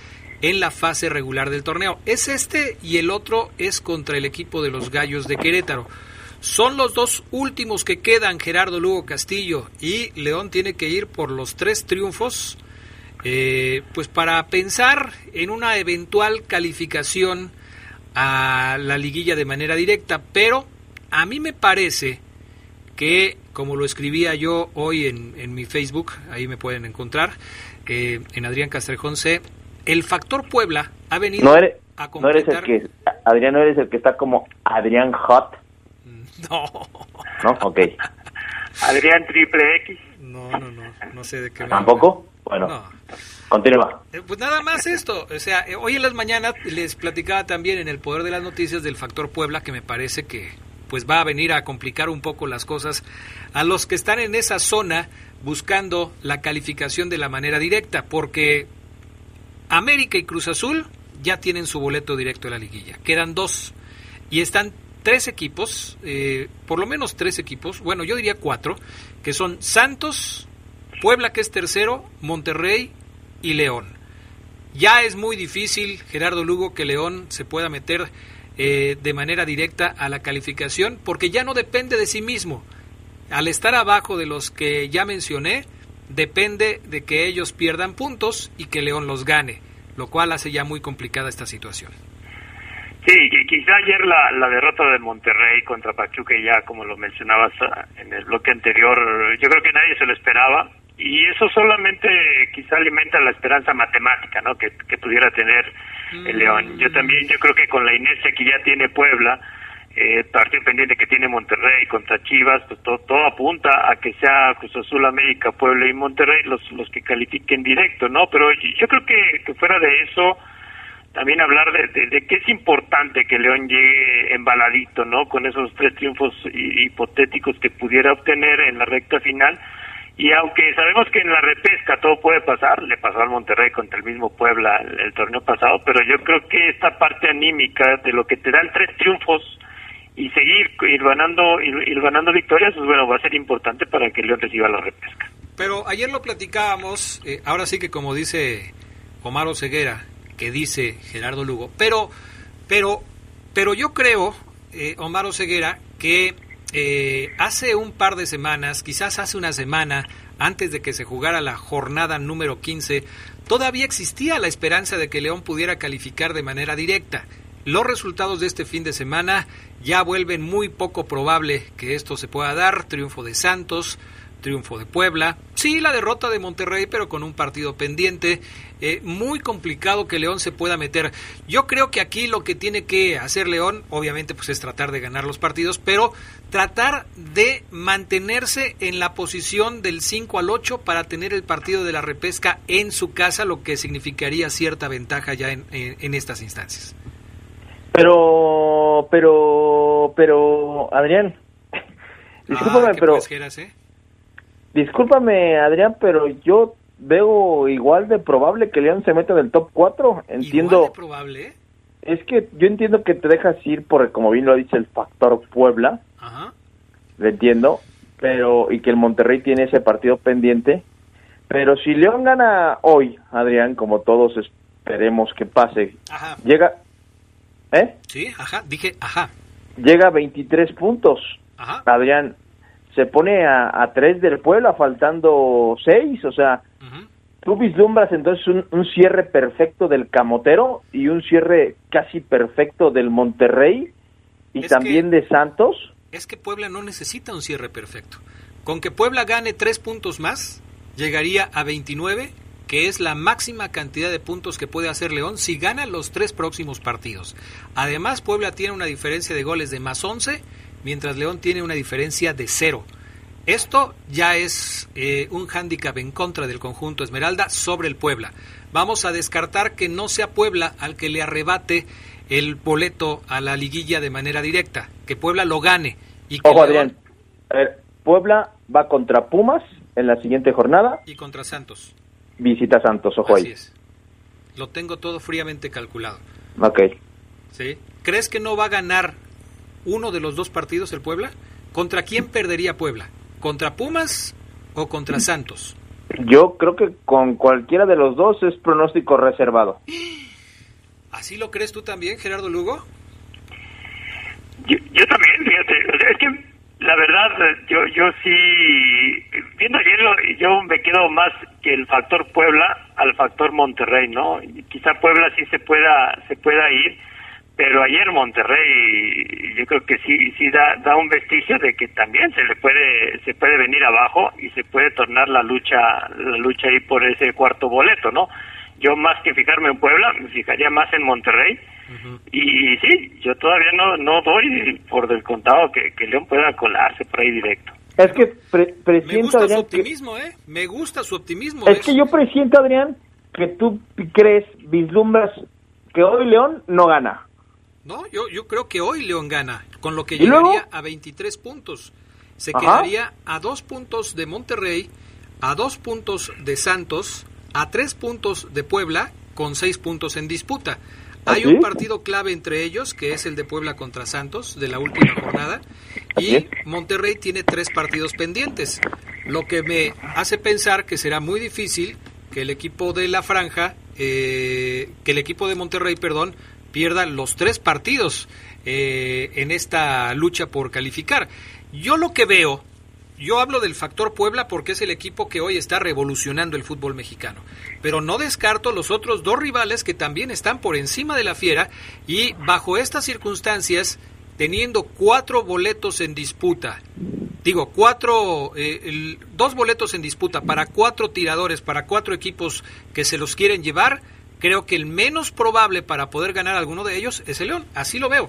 en la fase regular del torneo. Es este y el otro es contra el equipo de los Gallos de Querétaro. Son los dos últimos que quedan, Gerardo Lugo Castillo, y León tiene que ir por los tres triunfos, eh, pues para pensar en una eventual calificación a la liguilla de manera directa, pero a mí me parece que, como lo escribía yo hoy en, mi Facebook, ahí me pueden encontrar, eh, en Adrián Castrejón C, el factor Puebla ha venido no eres, a No eres el que, Adrián, no eres el que está como Adrián Hot. No. ¿No? Ok. Adrián Triple X. No, no, no, no sé de qué. ¿Tampoco? Bueno. Continúa. Eh, pues nada más esto, o sea, eh, hoy en las mañanas les platicaba también en el poder de las noticias del factor Puebla que me parece que pues va a venir a complicar un poco las cosas a los que están en esa zona buscando la calificación de la manera directa, porque América y Cruz Azul ya tienen su boleto directo a la liguilla. Quedan dos y están tres equipos, eh, por lo menos tres equipos, bueno, yo diría cuatro, que son Santos, Puebla que es tercero, Monterrey y León. Ya es muy difícil, Gerardo Lugo, que León se pueda meter eh, de manera directa a la calificación, porque ya no depende de sí mismo. Al estar abajo de los que ya mencioné, depende de que ellos pierdan puntos y que León los gane, lo cual hace ya muy complicada esta situación. Sí, quizá ayer la, la derrota de Monterrey contra Pachuca, ya como lo mencionabas ah, en el bloque anterior, yo creo que nadie se lo esperaba y eso solamente quizá alimenta la esperanza matemática, ¿no? Que, pudiera tener el León. Yo también, yo creo que con la inercia que ya tiene Puebla, eh, partido pendiente que tiene Monterrey contra Chivas, pues todo, apunta a que sea Cruz Azul, América, Puebla y Monterrey los, los que califiquen directo, ¿no? Pero yo creo que, que fuera de eso, también hablar de, de, que es importante que León llegue embaladito, ¿no? Con esos tres triunfos hipotéticos que pudiera obtener en la recta final. Y aunque sabemos que en la repesca todo puede pasar, le pasó al Monterrey contra el mismo Puebla el, torneo pasado, pero yo creo que esta parte anímica de lo que te dan tres triunfos y seguir ir ganando, ir, ganando victorias, pues bueno, va a ser importante para que León reciba la repesca. Pero ayer lo platicábamos, eh, ahora sí que como dice Omar Ceguera, que dice Gerardo Lugo. Pero, pero, pero yo creo, eh, Omar Oseguera, que eh, hace un par de semanas, quizás hace una semana, antes de que se jugara la jornada número 15, todavía existía la esperanza de que León pudiera calificar de manera directa. Los resultados de este fin de semana ya vuelven muy poco probable que esto se pueda dar. Triunfo de Santos, triunfo de Puebla, sí la derrota de Monterrey, pero con un partido pendiente, eh, muy complicado que León se pueda meter. Yo creo que aquí lo que tiene que hacer León, obviamente, pues es tratar de ganar los partidos, pero tratar de mantenerse en la posición del 5 al 8 para tener el partido de la repesca en su casa, lo que significaría cierta ventaja ya en, estas instancias. Pero, pero, pero, Adrián, discúlpame, ah, pero... ¿eh? Discúlpame, Adrián, pero yo veo igual de probable que León se meta en el top 4. Entiendo. ¿Igual de probable? Es que yo entiendo que te dejas ir porque, como bien lo dice el factor Puebla. Ajá. Lo entiendo. Pero, y que el Monterrey tiene ese partido pendiente. Pero si León gana hoy, Adrián, como todos esperemos que pase, ajá. llega. ¿Eh? Sí, ajá, dije ajá. Llega a 23 puntos. Ajá. Adrián, se pone a, a tres del Puebla, faltando seis, o sea, tú vislumbras entonces un, cierre perfecto del Camotero y un cierre casi perfecto del Monterrey y también de Santos. Es que Puebla no necesita un cierre perfecto. Con que Puebla gane tres puntos más, llegaría a 29, que es la máxima cantidad de puntos que puede hacer León si gana los tres próximos partidos. Además, Puebla tiene una diferencia de goles de más 11 mientras León tiene una diferencia de cero. Esto ya es eh, un hándicap en contra del conjunto Esmeralda sobre el Puebla. Vamos a descartar que no sea Puebla al que le arrebate el boleto a la liguilla de manera directa, que Puebla lo gane. Y que Ojo, Adrián. A ver, Puebla va contra Pumas en la siguiente jornada. Y contra Santos. Visita Santos, ojo Así ahí. Es. Lo tengo todo fríamente calculado. Ok. ¿Sí? ¿Crees que no va a ganar uno de los dos partidos el Puebla? ¿Contra quién perdería Puebla? ¿Contra Pumas o contra Santos? Yo creo que con cualquiera de los dos es pronóstico reservado. ¿Así lo crees tú también, Gerardo Lugo? Yo, yo también, fíjate, o sea, es que la verdad, yo yo sí, viendo ayer, lo- yo me quedo más que el factor Puebla al factor Monterrey, ¿no? Quizá Puebla sí se pueda se pueda ir, pero ayer Monterrey yo creo que sí sí da da un vestigio de que también se le puede se puede venir abajo y se puede tornar la lucha la lucha ahí por ese cuarto boleto, ¿no? Yo más que fijarme en Puebla, me fijaría más en Monterrey. Y sí, yo todavía no no doy por descontado que, que León pueda colarse por ahí directo. Es que pre- Me presiento, gusta su que, optimismo, ¿eh? Me gusta su optimismo. es que yo presiento, Adrián, que tú crees, vislumbras que hoy León no gana. No, yo, yo creo que hoy León gana, con lo que llegaría a 23 puntos. Se Ajá. quedaría a dos puntos de Monterrey, a dos puntos de Santos, a tres puntos de Puebla, con seis puntos en disputa. Hay ¿Ah, un sí? partido clave entre ellos, que es el de Puebla contra Santos, de la última jornada, y Monterrey tiene tres partidos pendientes, lo que me hace pensar que será muy difícil que el equipo de la franja, eh, que el equipo de Monterrey, perdón, pierda los tres partidos eh, en esta lucha por calificar. Yo lo que veo, yo hablo del factor Puebla porque es el equipo que hoy está revolucionando el fútbol mexicano, pero no descarto los otros dos rivales que también están por encima de la fiera y bajo estas circunstancias, teniendo cuatro boletos en disputa, digo, cuatro, eh, dos boletos en disputa para cuatro tiradores, para cuatro equipos que se los quieren llevar, creo que el menos probable para poder ganar alguno de ellos es el León, así lo veo.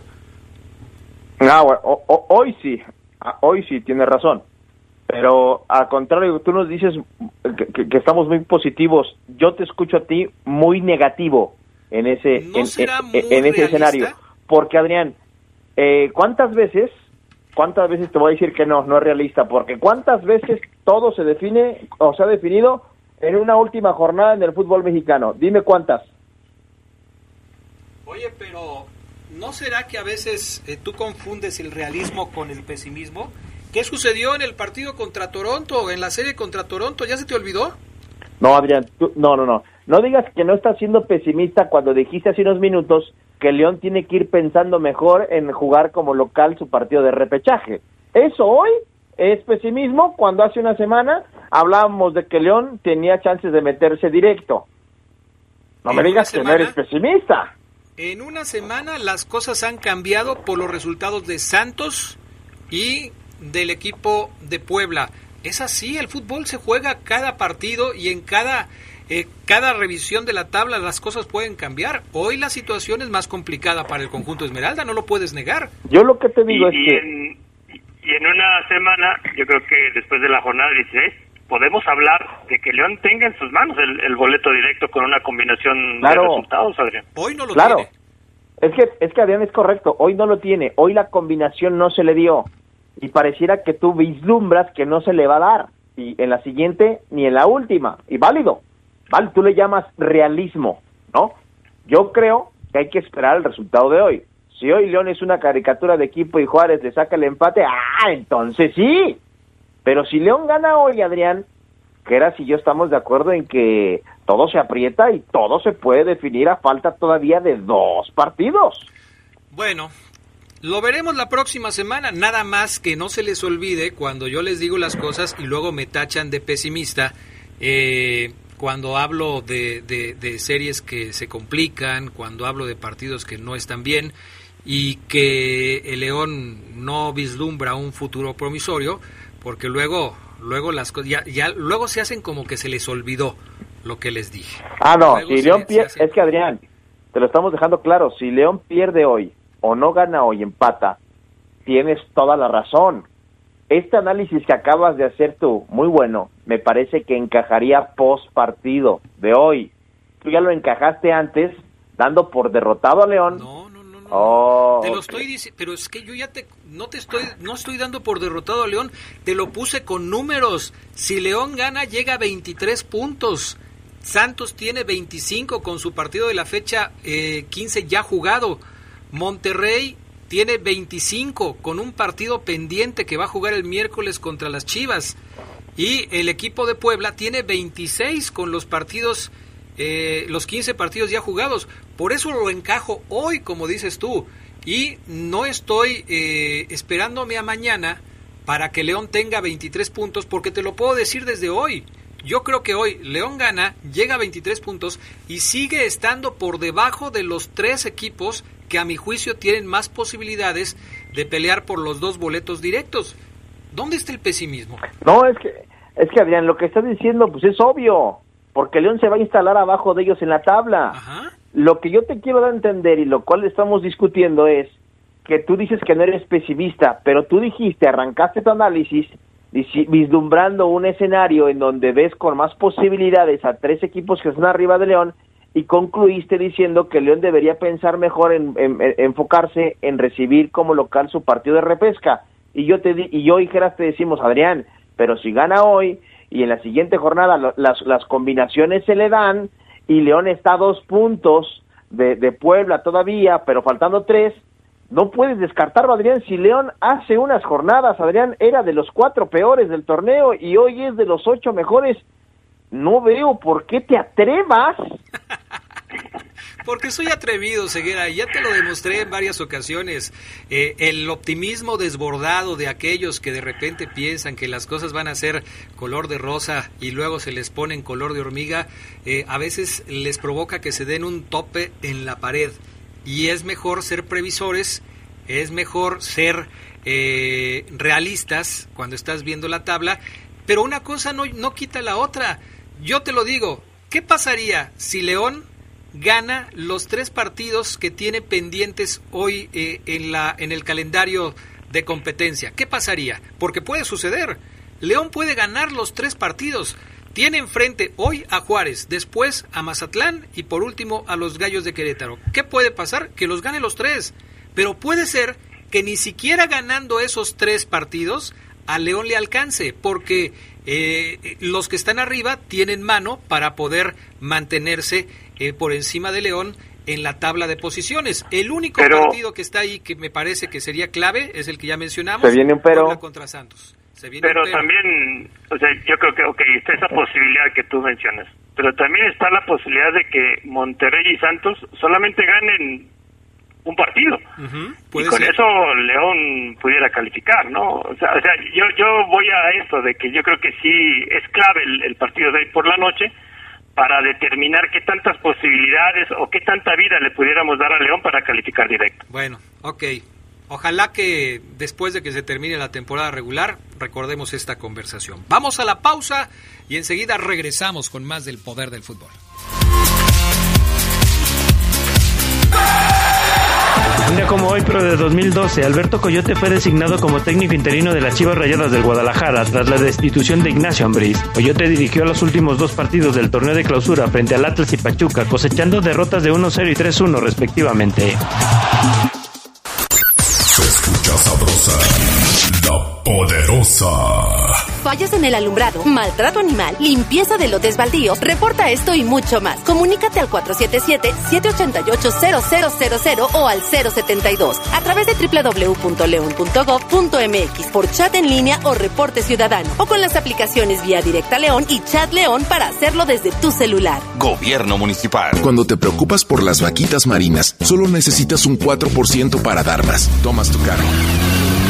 Ah, bueno, o- o- hoy sí, ah, hoy sí, tienes razón. Pero al contrario, tú nos dices que, que- que estamos muy positivos. Yo te escucho a ti muy negativo en ese, ¿No en, será en- muy en ese realista? escenario. Porque, Adrián, eh, ¿cuántas veces, cuántas veces te voy a decir que no, no es realista? Porque ¿cuántas veces todo se define o se ha definido en una última jornada en el fútbol mexicano? Dime cuántas. Oye, pero ¿no será que a veces eh, tú confundes el realismo con el pesimismo? ¿Qué sucedió en el partido contra Toronto, en la serie contra Toronto? ¿Ya se te olvidó? No, Adrián, tú- no, no, no. No digas que no estás siendo pesimista cuando dijiste hace unos minutos que León tiene que ir pensando mejor en jugar como local su partido de repechaje. Eso hoy es pesimismo cuando hace una semana hablábamos de que León tenía chances de meterse directo. No me digas que no eres pesimista. En una semana las cosas han cambiado por los resultados de Santos y del equipo de Puebla. Es así, el fútbol se juega cada partido y en cada, eh, cada revisión de la tabla las cosas pueden cambiar. Hoy la situación es más complicada para el conjunto Esmeralda, no lo puedes negar. Yo lo que te digo y, es y que en, y en una semana, yo creo que después de la jornada 16, podemos hablar de que León tenga en sus manos el, el boleto directo con una combinación Claro. de resultados, Adrián. Hoy no lo claro. tiene. Es que, es que Adrián es correcto, hoy no lo tiene, hoy la combinación no se le dio y pareciera que tú vislumbras que no se le va a dar y en la siguiente ni en la última y válido, vale, tú le llamas realismo, ¿no? Yo creo que hay que esperar el resultado de hoy. Si hoy León es una caricatura de equipo y Juárez le saca el empate, ah, entonces sí. Pero si León gana hoy, Adrián, que era si yo estamos de acuerdo en que todo se aprieta y todo se puede definir a falta todavía de dos partidos. Bueno, lo veremos la próxima semana, nada más que no se les olvide cuando yo les digo las cosas y luego me tachan de pesimista, eh, cuando hablo de, de- de series que se complican, cuando hablo de partidos que no están bien y que el León no vislumbra un futuro promisorio, porque luego, luego las cosas, ya, ya luego se hacen como que se les olvidó lo que les dije. Ah, no, Luego si León pierde, es que Adrián, te lo estamos dejando claro, si León pierde hoy o no gana hoy, empata, tienes toda la razón. Este análisis que acabas de hacer tú, muy bueno, me parece que encajaría post partido de hoy. Tú ya lo encajaste antes, dando por derrotado a León. No. Oh, Te lo ok. estoy diciendo, pero es que yo ya te no te estoy no estoy dando por derrotado a León, te lo puse con números. Si León gana llega a 23 puntos. Santos tiene 25 con su partido de la fecha eh, 15 ya jugado. Monterrey tiene 25 con un partido pendiente que va a jugar el miércoles contra las Chivas. Y el equipo de Puebla tiene 26 con los partidos eh, los 15 partidos ya jugados. Por eso lo encajo hoy, como dices tú. Y no estoy eh, esperándome a mañana para que León tenga 23 puntos, porque te lo puedo decir desde hoy. Yo creo que hoy León gana, llega a 23 puntos y sigue estando por debajo de los tres equipos que a mi juicio tienen más posibilidades de pelear por los dos boletos directos. ¿Dónde está el pesimismo? No, es que, es que Adrián, lo que estás diciendo pues es obvio, porque León se va a instalar abajo de ellos en la tabla. Lo que yo te quiero dar a entender y lo cual estamos discutiendo es que tú dices que no eres pesimista, pero tú dijiste, arrancaste tu análisis vislumbrando un escenario en donde ves con más posibilidades a tres equipos que están arriba de León y concluiste diciendo que León debería pensar mejor en, enfocarse en recibir como local su partido de repesca. Y yo te y yo y Geras te decimos, Adrián, pero si gana hoy y en la siguiente jornada las, las combinaciones se le dan y León está a dos puntos de, de Puebla todavía, pero faltando tres, no puedes descartarlo, Adrián. Si León hace unas jornadas, Adrián era de los cuatro peores del torneo y hoy es de los ocho mejores. No veo por qué te atrevas. Porque soy atrevido, Ceguera, ya te lo demostré en varias ocasiones. Eh, el optimismo desbordado de aquellos que de repente piensan que las cosas van a ser color de rosa y luego se les pone en color de hormiga, eh, a veces les provoca que se den un tope en la pared y es mejor ser previsores, es mejor ser eh, realistas cuando estás viendo la tabla, pero una cosa no, no quita la otra. Yo te lo digo, ¿qué pasaría si León gana los tres partidos que tiene pendientes hoy eh, en, la, en el calendario de competencia? ¿Qué pasaría? Porque puede suceder. León puede ganar los tres partidos. Tiene enfrente hoy a Juárez, después a Mazatlán y por último a los Gallos de Querétaro. ¿Qué puede pasar? Que los gane los tres. Pero puede ser que ni siquiera ganando esos tres partidos a León le alcance, porque eh, los que están arriba tienen mano para poder mantenerse eh, por encima de León en la tabla de posiciones. El único partido que está ahí que me parece que sería clave es el que ya mencionamos, se viene un pero contra Santos. pero también, o sea, yo creo que okay, está esa posibilidad que tú mencionas, pero también está la posibilidad de que Monterrey y Santos solamente ganen un partido. y con eso León pudiera calificar, ¿no? O sea, o sea, yo, yo voy a esto de que yo creo que sí es clave el, el partido de hoy por la noche para determinar qué tantas posibilidades o qué tanta vida le pudiéramos dar a León para calificar directo. Bueno, ok. Ojalá que después de que se termine la temporada regular recordemos esta conversación. Vamos a la pausa y enseguida regresamos con más del poder del fútbol. Un día como hoy, pero de 2012, Alberto Coyote fue designado como técnico interino de las Chivas Rayadas del Guadalajara tras la destitución de Ignacio Ambriz. Coyote dirigió los últimos dos partidos del torneo de clausura frente al Atlas y Pachuca, cosechando derrotas de 1-0 y 3-1 respectivamente. Se escucha sabrosa, la poderosa. Fallas en el alumbrado, maltrato animal, limpieza de lotes baldíos. Reporta esto y mucho más. Comunícate al 477-788-0000 o al 072 a través de www.leon.gov.mx por chat en línea o reporte ciudadano o con las aplicaciones Vía Directa León y Chat León para hacerlo desde tu celular. Gobierno Municipal. Cuando te preocupas por las vaquitas marinas, solo necesitas un 4% para dar más. Tomas tu carro.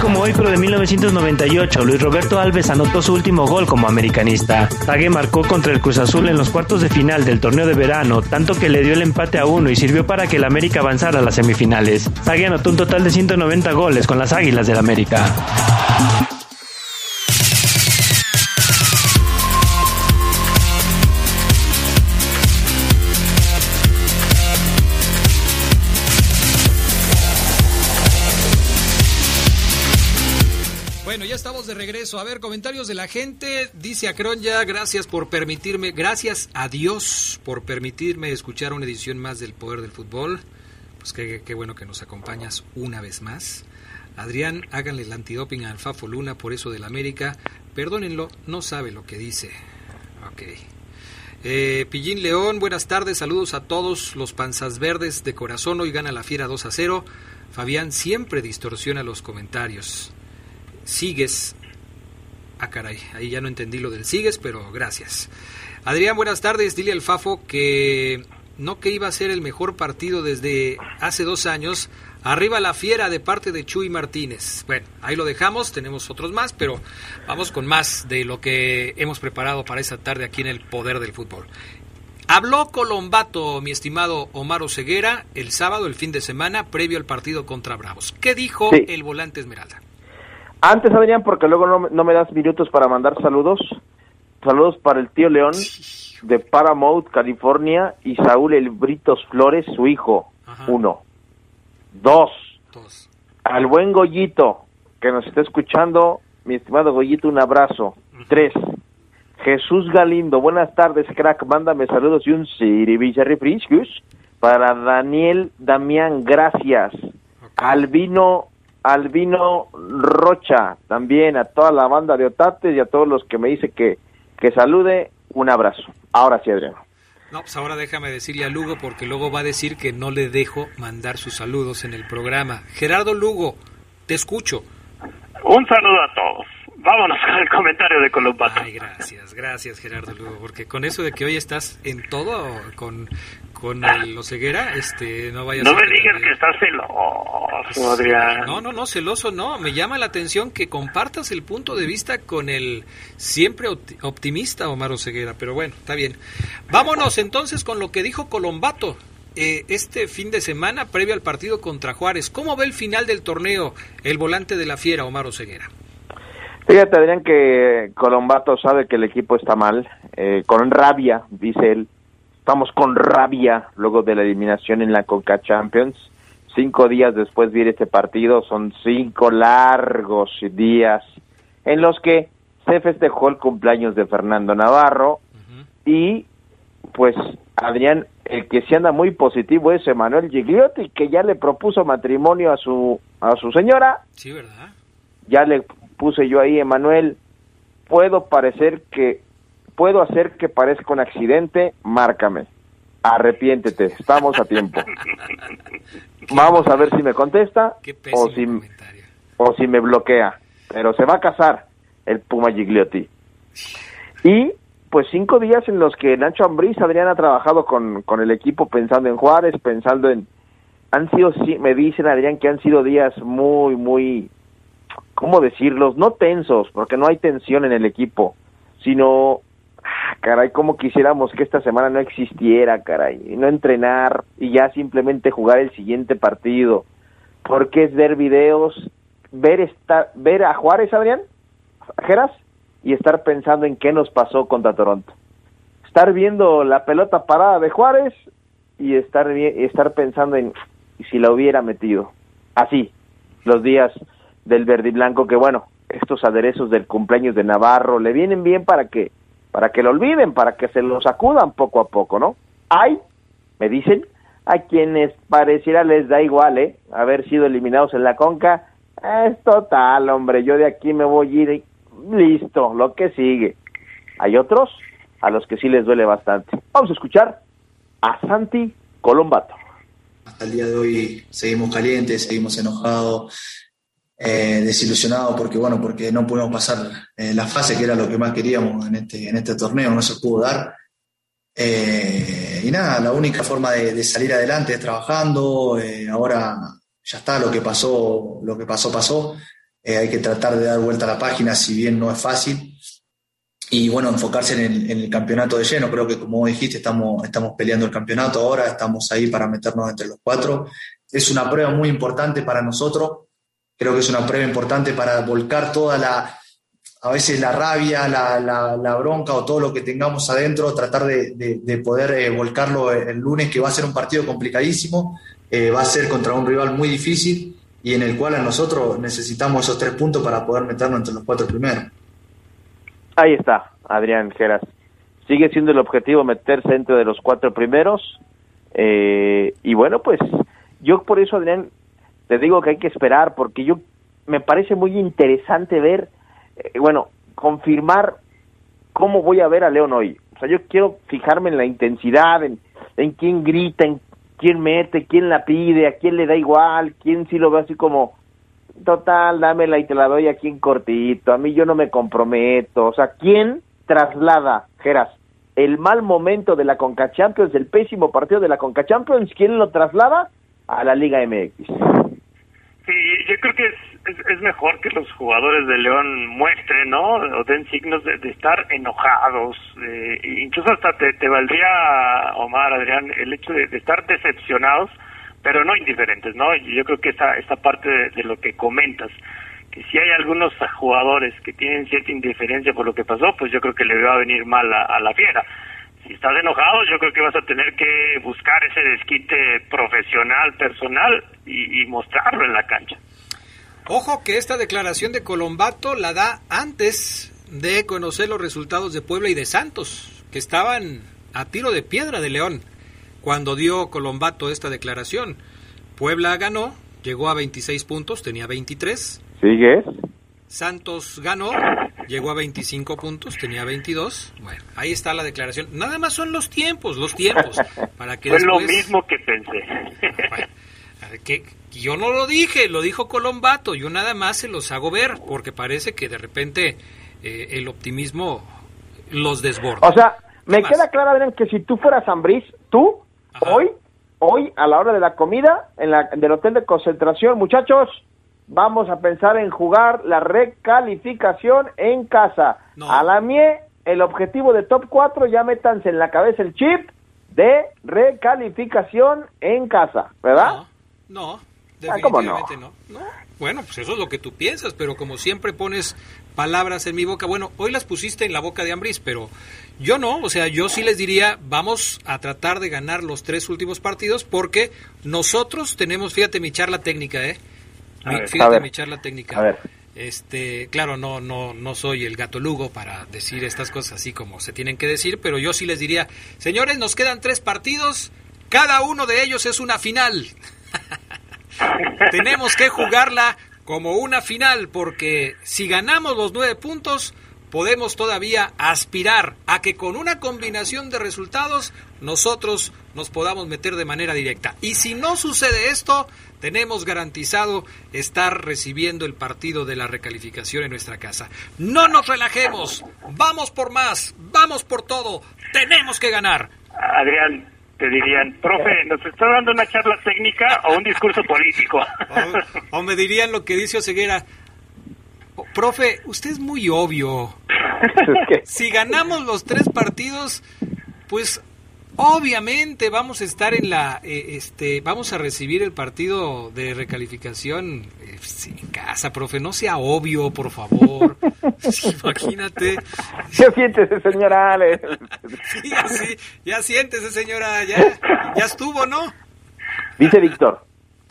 Como hoy, pero de 1998, Luis Roberto Alves anotó su último gol como americanista. Tague marcó contra el Cruz Azul en los cuartos de final del torneo de verano, tanto que le dio el empate a uno y sirvió para que el América avanzara a las semifinales. Tague anotó un total de 190 goles con las Águilas del América. Regreso. A ver, comentarios de la gente. Dice Acronya, gracias por permitirme, gracias a Dios por permitirme escuchar una edición más del Poder del Fútbol. Pues qué, qué bueno que nos acompañas una vez más. Adrián, háganle el antidoping al Fafo Luna por eso del América. Perdónenlo, no sabe lo que dice. Ok. Eh, Pillín León, buenas tardes, saludos a todos los panzas verdes de corazón. Hoy gana la fiera 2 a 0. Fabián siempre distorsiona los comentarios. Sigues. Ah, caray, ahí ya no entendí lo del sigues, pero gracias. Adrián, buenas tardes. Dile al Fafo que no que iba a ser el mejor partido desde hace dos años. Arriba la fiera de parte de Chuy Martínez. Bueno, ahí lo dejamos, tenemos otros más, pero vamos con más de lo que hemos preparado para esta tarde aquí en el Poder del Fútbol. Habló Colombato, mi estimado Omar Ceguera, el sábado, el fin de semana, previo al partido contra Bravos. ¿Qué dijo Sí. el volante Esmeralda? Antes, Adrián, porque luego no, me- no me das minutos para mandar saludos. Saludos para el tío León de Paramount, California, y Saúl El Britos Flores, su hijo. Uno. Dos. Al buen Goyito, que nos está escuchando, mi estimado Goyito, un abrazo. Tres. Jesús Galindo, buenas tardes, crack. Mándame saludos y un refrescos para Daniel Damián, gracias. Albino, Albino Rocha, también a toda la banda de Otates y a todos los que me dice que, que salude, un abrazo. Ahora sí, Adrián. No, pues ahora déjame decirle a Lugo porque luego va a decir que no le dejo mandar sus saludos en el programa. Gerardo Lugo, te escucho. Un saludo a todos. Vámonos con el comentario de Colombato. Ay, gracias, gracias Gerardo Lugo, porque con eso de que hoy estás en todo con, con el Oseguera, este, no vayas No a me que digas que estás celoso, Adrián. No, no, no, celoso no. Me llama la atención que compartas el punto de vista con el siempre opti- optimista Omar Oseguera, pero bueno, está bien. Vámonos entonces con lo que dijo Colombato eh, este fin de semana previo al partido contra Juárez. ¿Cómo ve el final del torneo el volante de la fiera Omar Oseguera? Fíjate, Adrián, que Colombato sabe que el equipo está mal, eh, con rabia, dice él. Estamos con rabia luego de la eliminación en la Coca Champions. Cinco días después de ir este partido, son cinco largos días en los que se festejó el cumpleaños de Fernando Navarro y pues Adrián, el que se anda muy positivo es Emanuel Gigliotti, que ya le propuso matrimonio a su a su señora Sí, ¿verdad? ya le puse yo ahí, Emanuel, puedo parecer que, puedo hacer que parezca un accidente, márcame, arrepiéntete, estamos a tiempo. Vamos a ver si me contesta o si, o si me bloquea, pero se va a casar el Puma Gigliotti. Y pues cinco días en los que Nacho Ambriz, Adrián, ha trabajado con, con el equipo pensando en Juárez, pensando en... Han sido, sí, me dicen, Adrián, que han sido días muy, muy, ¿cómo decirlos? No tensos, porque no hay tensión en el equipo, sino, ah, caray, como quisiéramos que esta semana no existiera, caray, y no entrenar y ya simplemente jugar el siguiente partido, porque es ver videos, ver, estar, ver a Juárez, Adrián, Geras, y estar pensando en qué nos pasó contra Toronto. Estar viendo la pelota parada de Juárez y estar, estar pensando en "¿Y si la hubiera metido. Así, los días del verde y blanco, que bueno, estos aderezos del cumpleaños de Navarro le vienen bien para que, para que lo olviden, para que se lo sacudan poco a poco, ¿no? Hay, me dicen, a quienes pareciera les da igual, ¿eh? Haber sido eliminados en la conca, es total, hombre, yo de aquí me voy y listo, lo que sigue. Hay otros a los que sí les duele bastante. Vamos a escuchar a Santi Colombato. Hasta el día de hoy seguimos calientes, seguimos enojados, eh, desilusionados porque bueno, porque no pudimos pasar eh, la fase que era lo que más queríamos en este, en este torneo, no se pudo dar. Eh, y nada, la única forma de, salir adelante es trabajando. eh, ahora ya está, lo que pasó, lo que pasó, pasó. Hay que tratar de dar vuelta a la página, si bien no es fácil. Y bueno, enfocarse en el, en el campeonato de lleno. Creo que como dijiste, estamos, estamos peleando el campeonato ahora, estamos ahí para meternos entre los cuatro. Es una prueba muy importante para nosotros. Creo que es una prueba importante para volcar toda la, a veces la rabia, la, la, la bronca o todo lo que tengamos adentro, tratar de, de, de poder eh, volcarlo el lunes, que va a ser un partido complicadísimo, eh, va a ser contra un rival muy difícil y en el cual a nosotros necesitamos esos tres puntos para poder meternos entre los cuatro primeros. Ahí está, Adrián Geras. Sigue siendo el objetivo meterse dentro de los cuatro primeros. eh, y bueno, pues yo por eso, Adrián, te digo que hay que esperar, porque yo me parece muy interesante ver, eh, bueno, confirmar cómo voy a ver a León hoy. O sea, yo quiero fijarme en la intensidad, en, en quién grita, en quién mete, quién la pide, a quién le da igual, quién sí lo ve así como, total, dámela y te la doy aquí en cortito, a mí yo no me comprometo. O sea, ¿quién traslada, Geras, el mal momento de la Conca Champions, el pésimo partido de la Conca Champions, ¿quién lo traslada? A la Liga MX. Sí, yo creo que es, es, mejor que los jugadores de León muestren, ¿no? O den signos de, estar enojados. Eh, incluso hasta te, valdría, Omar, Adrián, el hecho de, estar decepcionados, pero no indiferentes, ¿no? Yo creo que esta, esta parte de, lo que comentas, que si hay algunos jugadores que tienen cierta indiferencia por lo que pasó, pues yo creo que le va a venir mal a la fiera si estás enojado, yo creo que vas a tener que buscar ese desquite profesional, personal y, mostrarlo en la cancha. Ojo que esta declaración de Colombato la da antes de conocer los resultados de Puebla y de Santos, que estaban a tiro de piedra de León cuando dio Colombato esta declaración. Puebla ganó, llegó a 26 puntos, tenía 23. ¿Sigues? Santos ganó, llegó a 25 puntos, tenía 22. Bueno, ahí está la declaración. Nada más son los tiempos, los tiempos. Para que Fue lo mismo que pensé. que yo no lo dije, lo dijo Colombato. Yo nada más se los hago ver, porque parece que de repente eh, el optimismo los desborda. O sea, me queda claro, Adrián, que si tú fueras Zambriz, tú, hoy, hoy, a la hora de la comida, en la, del hotel de concentración, muchachos, vamos a pensar en jugar la recalificación en casa. A la MIE, el objetivo de top 4, ya métanse en la cabeza el chip de recalificación en casa, ¿verdad? No, no ah, definitivamente no? no. Bueno, pues eso es lo que tú piensas, pero como siempre pones palabras en mi boca, bueno, hoy las pusiste en la boca de Ambris, pero yo no, o sea, yo sí les diría, vamos a tratar de ganar los tres últimos partidos porque nosotros tenemos, fíjate mi charla técnica, ¿eh? Fíjate mi charla técnica. Este, claro, no, no, no soy el gato Lugo para decir estas cosas así como se tienen que decir, pero yo sí les diría, señores, nos quedan tres partidos, cada uno de ellos es una final. Tenemos que jugarla como una final, porque si ganamos los nueve puntos, podemos todavía aspirar a que con una combinación de resultados nosotros nos podamos meter de manera directa. Y si no sucede esto, tenemos garantizado estar recibiendo el partido de la recalificación en nuestra casa. No nos relajemos, vamos por más, vamos por todo, tenemos que ganar. Adrián, te dirían, profe, ¿nos está dando una charla técnica o un discurso político? O, me dirían lo que dice Oseguera, profe, usted es muy obvio. Si ganamos los tres partidos, pues Obviamente vamos a estar en la, eh, este, vamos a recibir el partido de recalificación eh, en casa, profe. No sea obvio, por favor. Imagínate. Ya siéntese, señora Ale. sí, así, ya siéntese, señora. Ya, ya estuvo, ¿no? Dice Víctor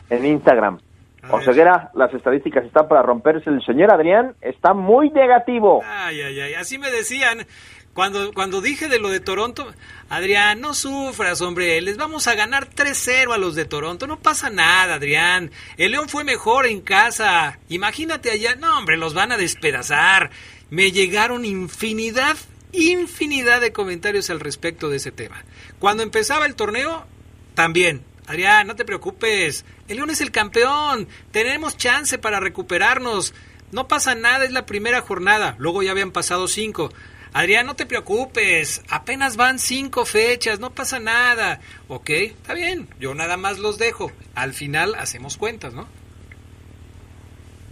en Instagram. O Ceguera, las estadísticas están para romperse. El señor Adrián está muy negativo. Ay, ay, ay. Así me decían. Cuando, cuando dije de lo de Toronto, Adrián, no sufras, hombre, les vamos a ganar 3-0 a los de Toronto, no pasa nada, Adrián. El León fue mejor en casa. Imagínate allá, no, hombre, los van a despedazar. Me llegaron infinidad, infinidad de comentarios al respecto de ese tema. Cuando empezaba el torneo, también. Adrián, no te preocupes, el León es el campeón, tenemos chance para recuperarnos. No pasa nada, es la primera jornada, luego ya habían pasado cinco. Adrián, no te preocupes, apenas van cinco fechas, no pasa nada. Ok, está bien, yo nada más los dejo. Al final hacemos cuentas, ¿no?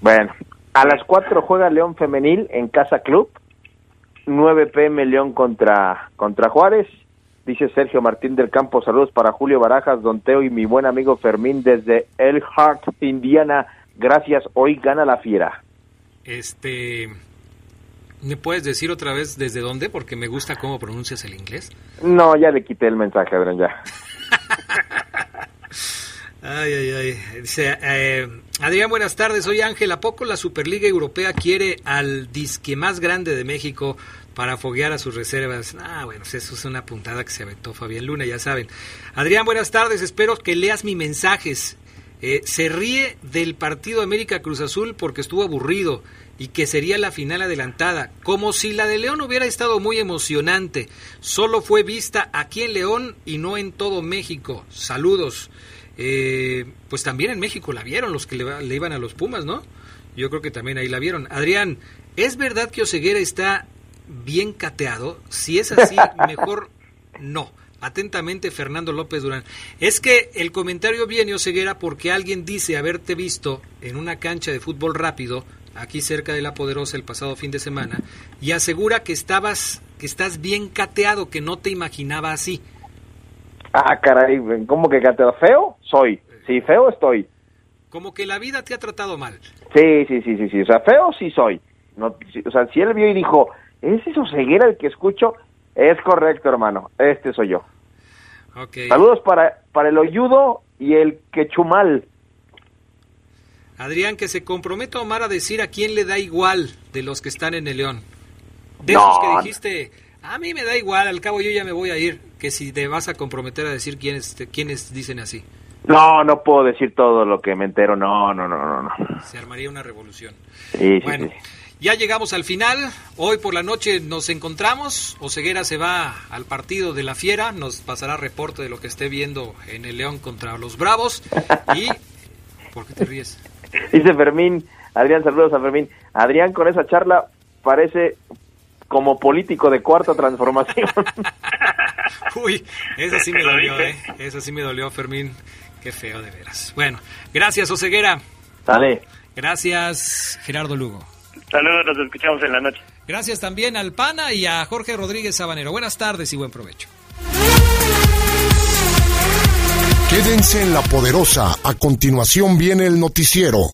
Bueno, a las cuatro juega León Femenil en Casa Club. 9 pm León contra, contra Juárez. Dice Sergio Martín del Campo, saludos para Julio Barajas, Don Teo y mi buen amigo Fermín desde El Hart, Indiana. Gracias, hoy gana la fiera. Este, ¿Me puedes decir otra vez desde dónde? Porque me gusta cómo pronuncias el inglés. No, ya le quité el mensaje, Adrián, ya. ay, ay, ay. Dice, eh, Adrián, buenas tardes. Soy Ángel. ¿A poco la Superliga Europea quiere al disque más grande de México para foguear a sus reservas? Ah, bueno, pues eso es una puntada que se aventó Fabián Luna, ya saben. Adrián, buenas tardes. Espero que leas mis mensajes. eh, se ríe del partido América Cruz Azul porque estuvo aburrido y que sería la final adelantada, como si la de León hubiera estado muy emocionante. Solo fue vista aquí en León y no en todo México. Saludos. Eh, pues también en México la vieron los que le, le, iban a los Pumas, ¿no? Yo creo que también ahí la vieron. Adrián, ¿es verdad que Oseguera está bien cateado? Si es así, mejor no. Atentamente, Fernando López Durán. Es que el comentario viene, Oseguera, porque alguien dice haberte visto en una cancha de fútbol rápido, aquí cerca de La Poderosa el pasado fin de semana, y asegura que estabas, que estás bien cateado, que no te imaginaba así. Ah, caray, ¿cómo que cateado? ¿Feo? Soy. Sí, feo estoy. Como que la vida te ha tratado mal. Sí, sí, sí, sí, sí. O sea, feo sí soy. No, o sea, si él vio y dijo, ¿es eso ceguera el que escucho? Es correcto, hermano. Este soy yo. Okay. Saludos para, para el oyudo y el quechumal. Adrián, que se comprometa Omar a decir a quién le da igual de los que están en el León. De no. esos que dijiste, a mí me da igual, al cabo yo ya me voy a ir, que si te vas a comprometer a decir quiénes, quiénes dicen así. No, no puedo decir todo lo que me entero, no, no, no, no. no. Se armaría una revolución. Sí, bueno, sí, sí. Ya llegamos al final, hoy por la noche nos encontramos, Oseguera se va al partido de la Fiera, nos pasará reporte de lo que esté viendo en el León contra los Bravos y... ¿Por qué te ríes? Dice Fermín, Adrián, saludos a Fermín. Adrián con esa charla parece como político de cuarta transformación. Uy, eso sí me dolió, ¿eh? Eso sí me dolió, Fermín. Qué feo, de veras. Bueno, gracias, Oseguera. Dale. Gracias, Gerardo Lugo. Saludos, nos escuchamos en la noche. Gracias también al PANA y a Jorge Rodríguez Sabanero. Buenas tardes y buen provecho. Quédense en la poderosa. A continuación viene el noticiero.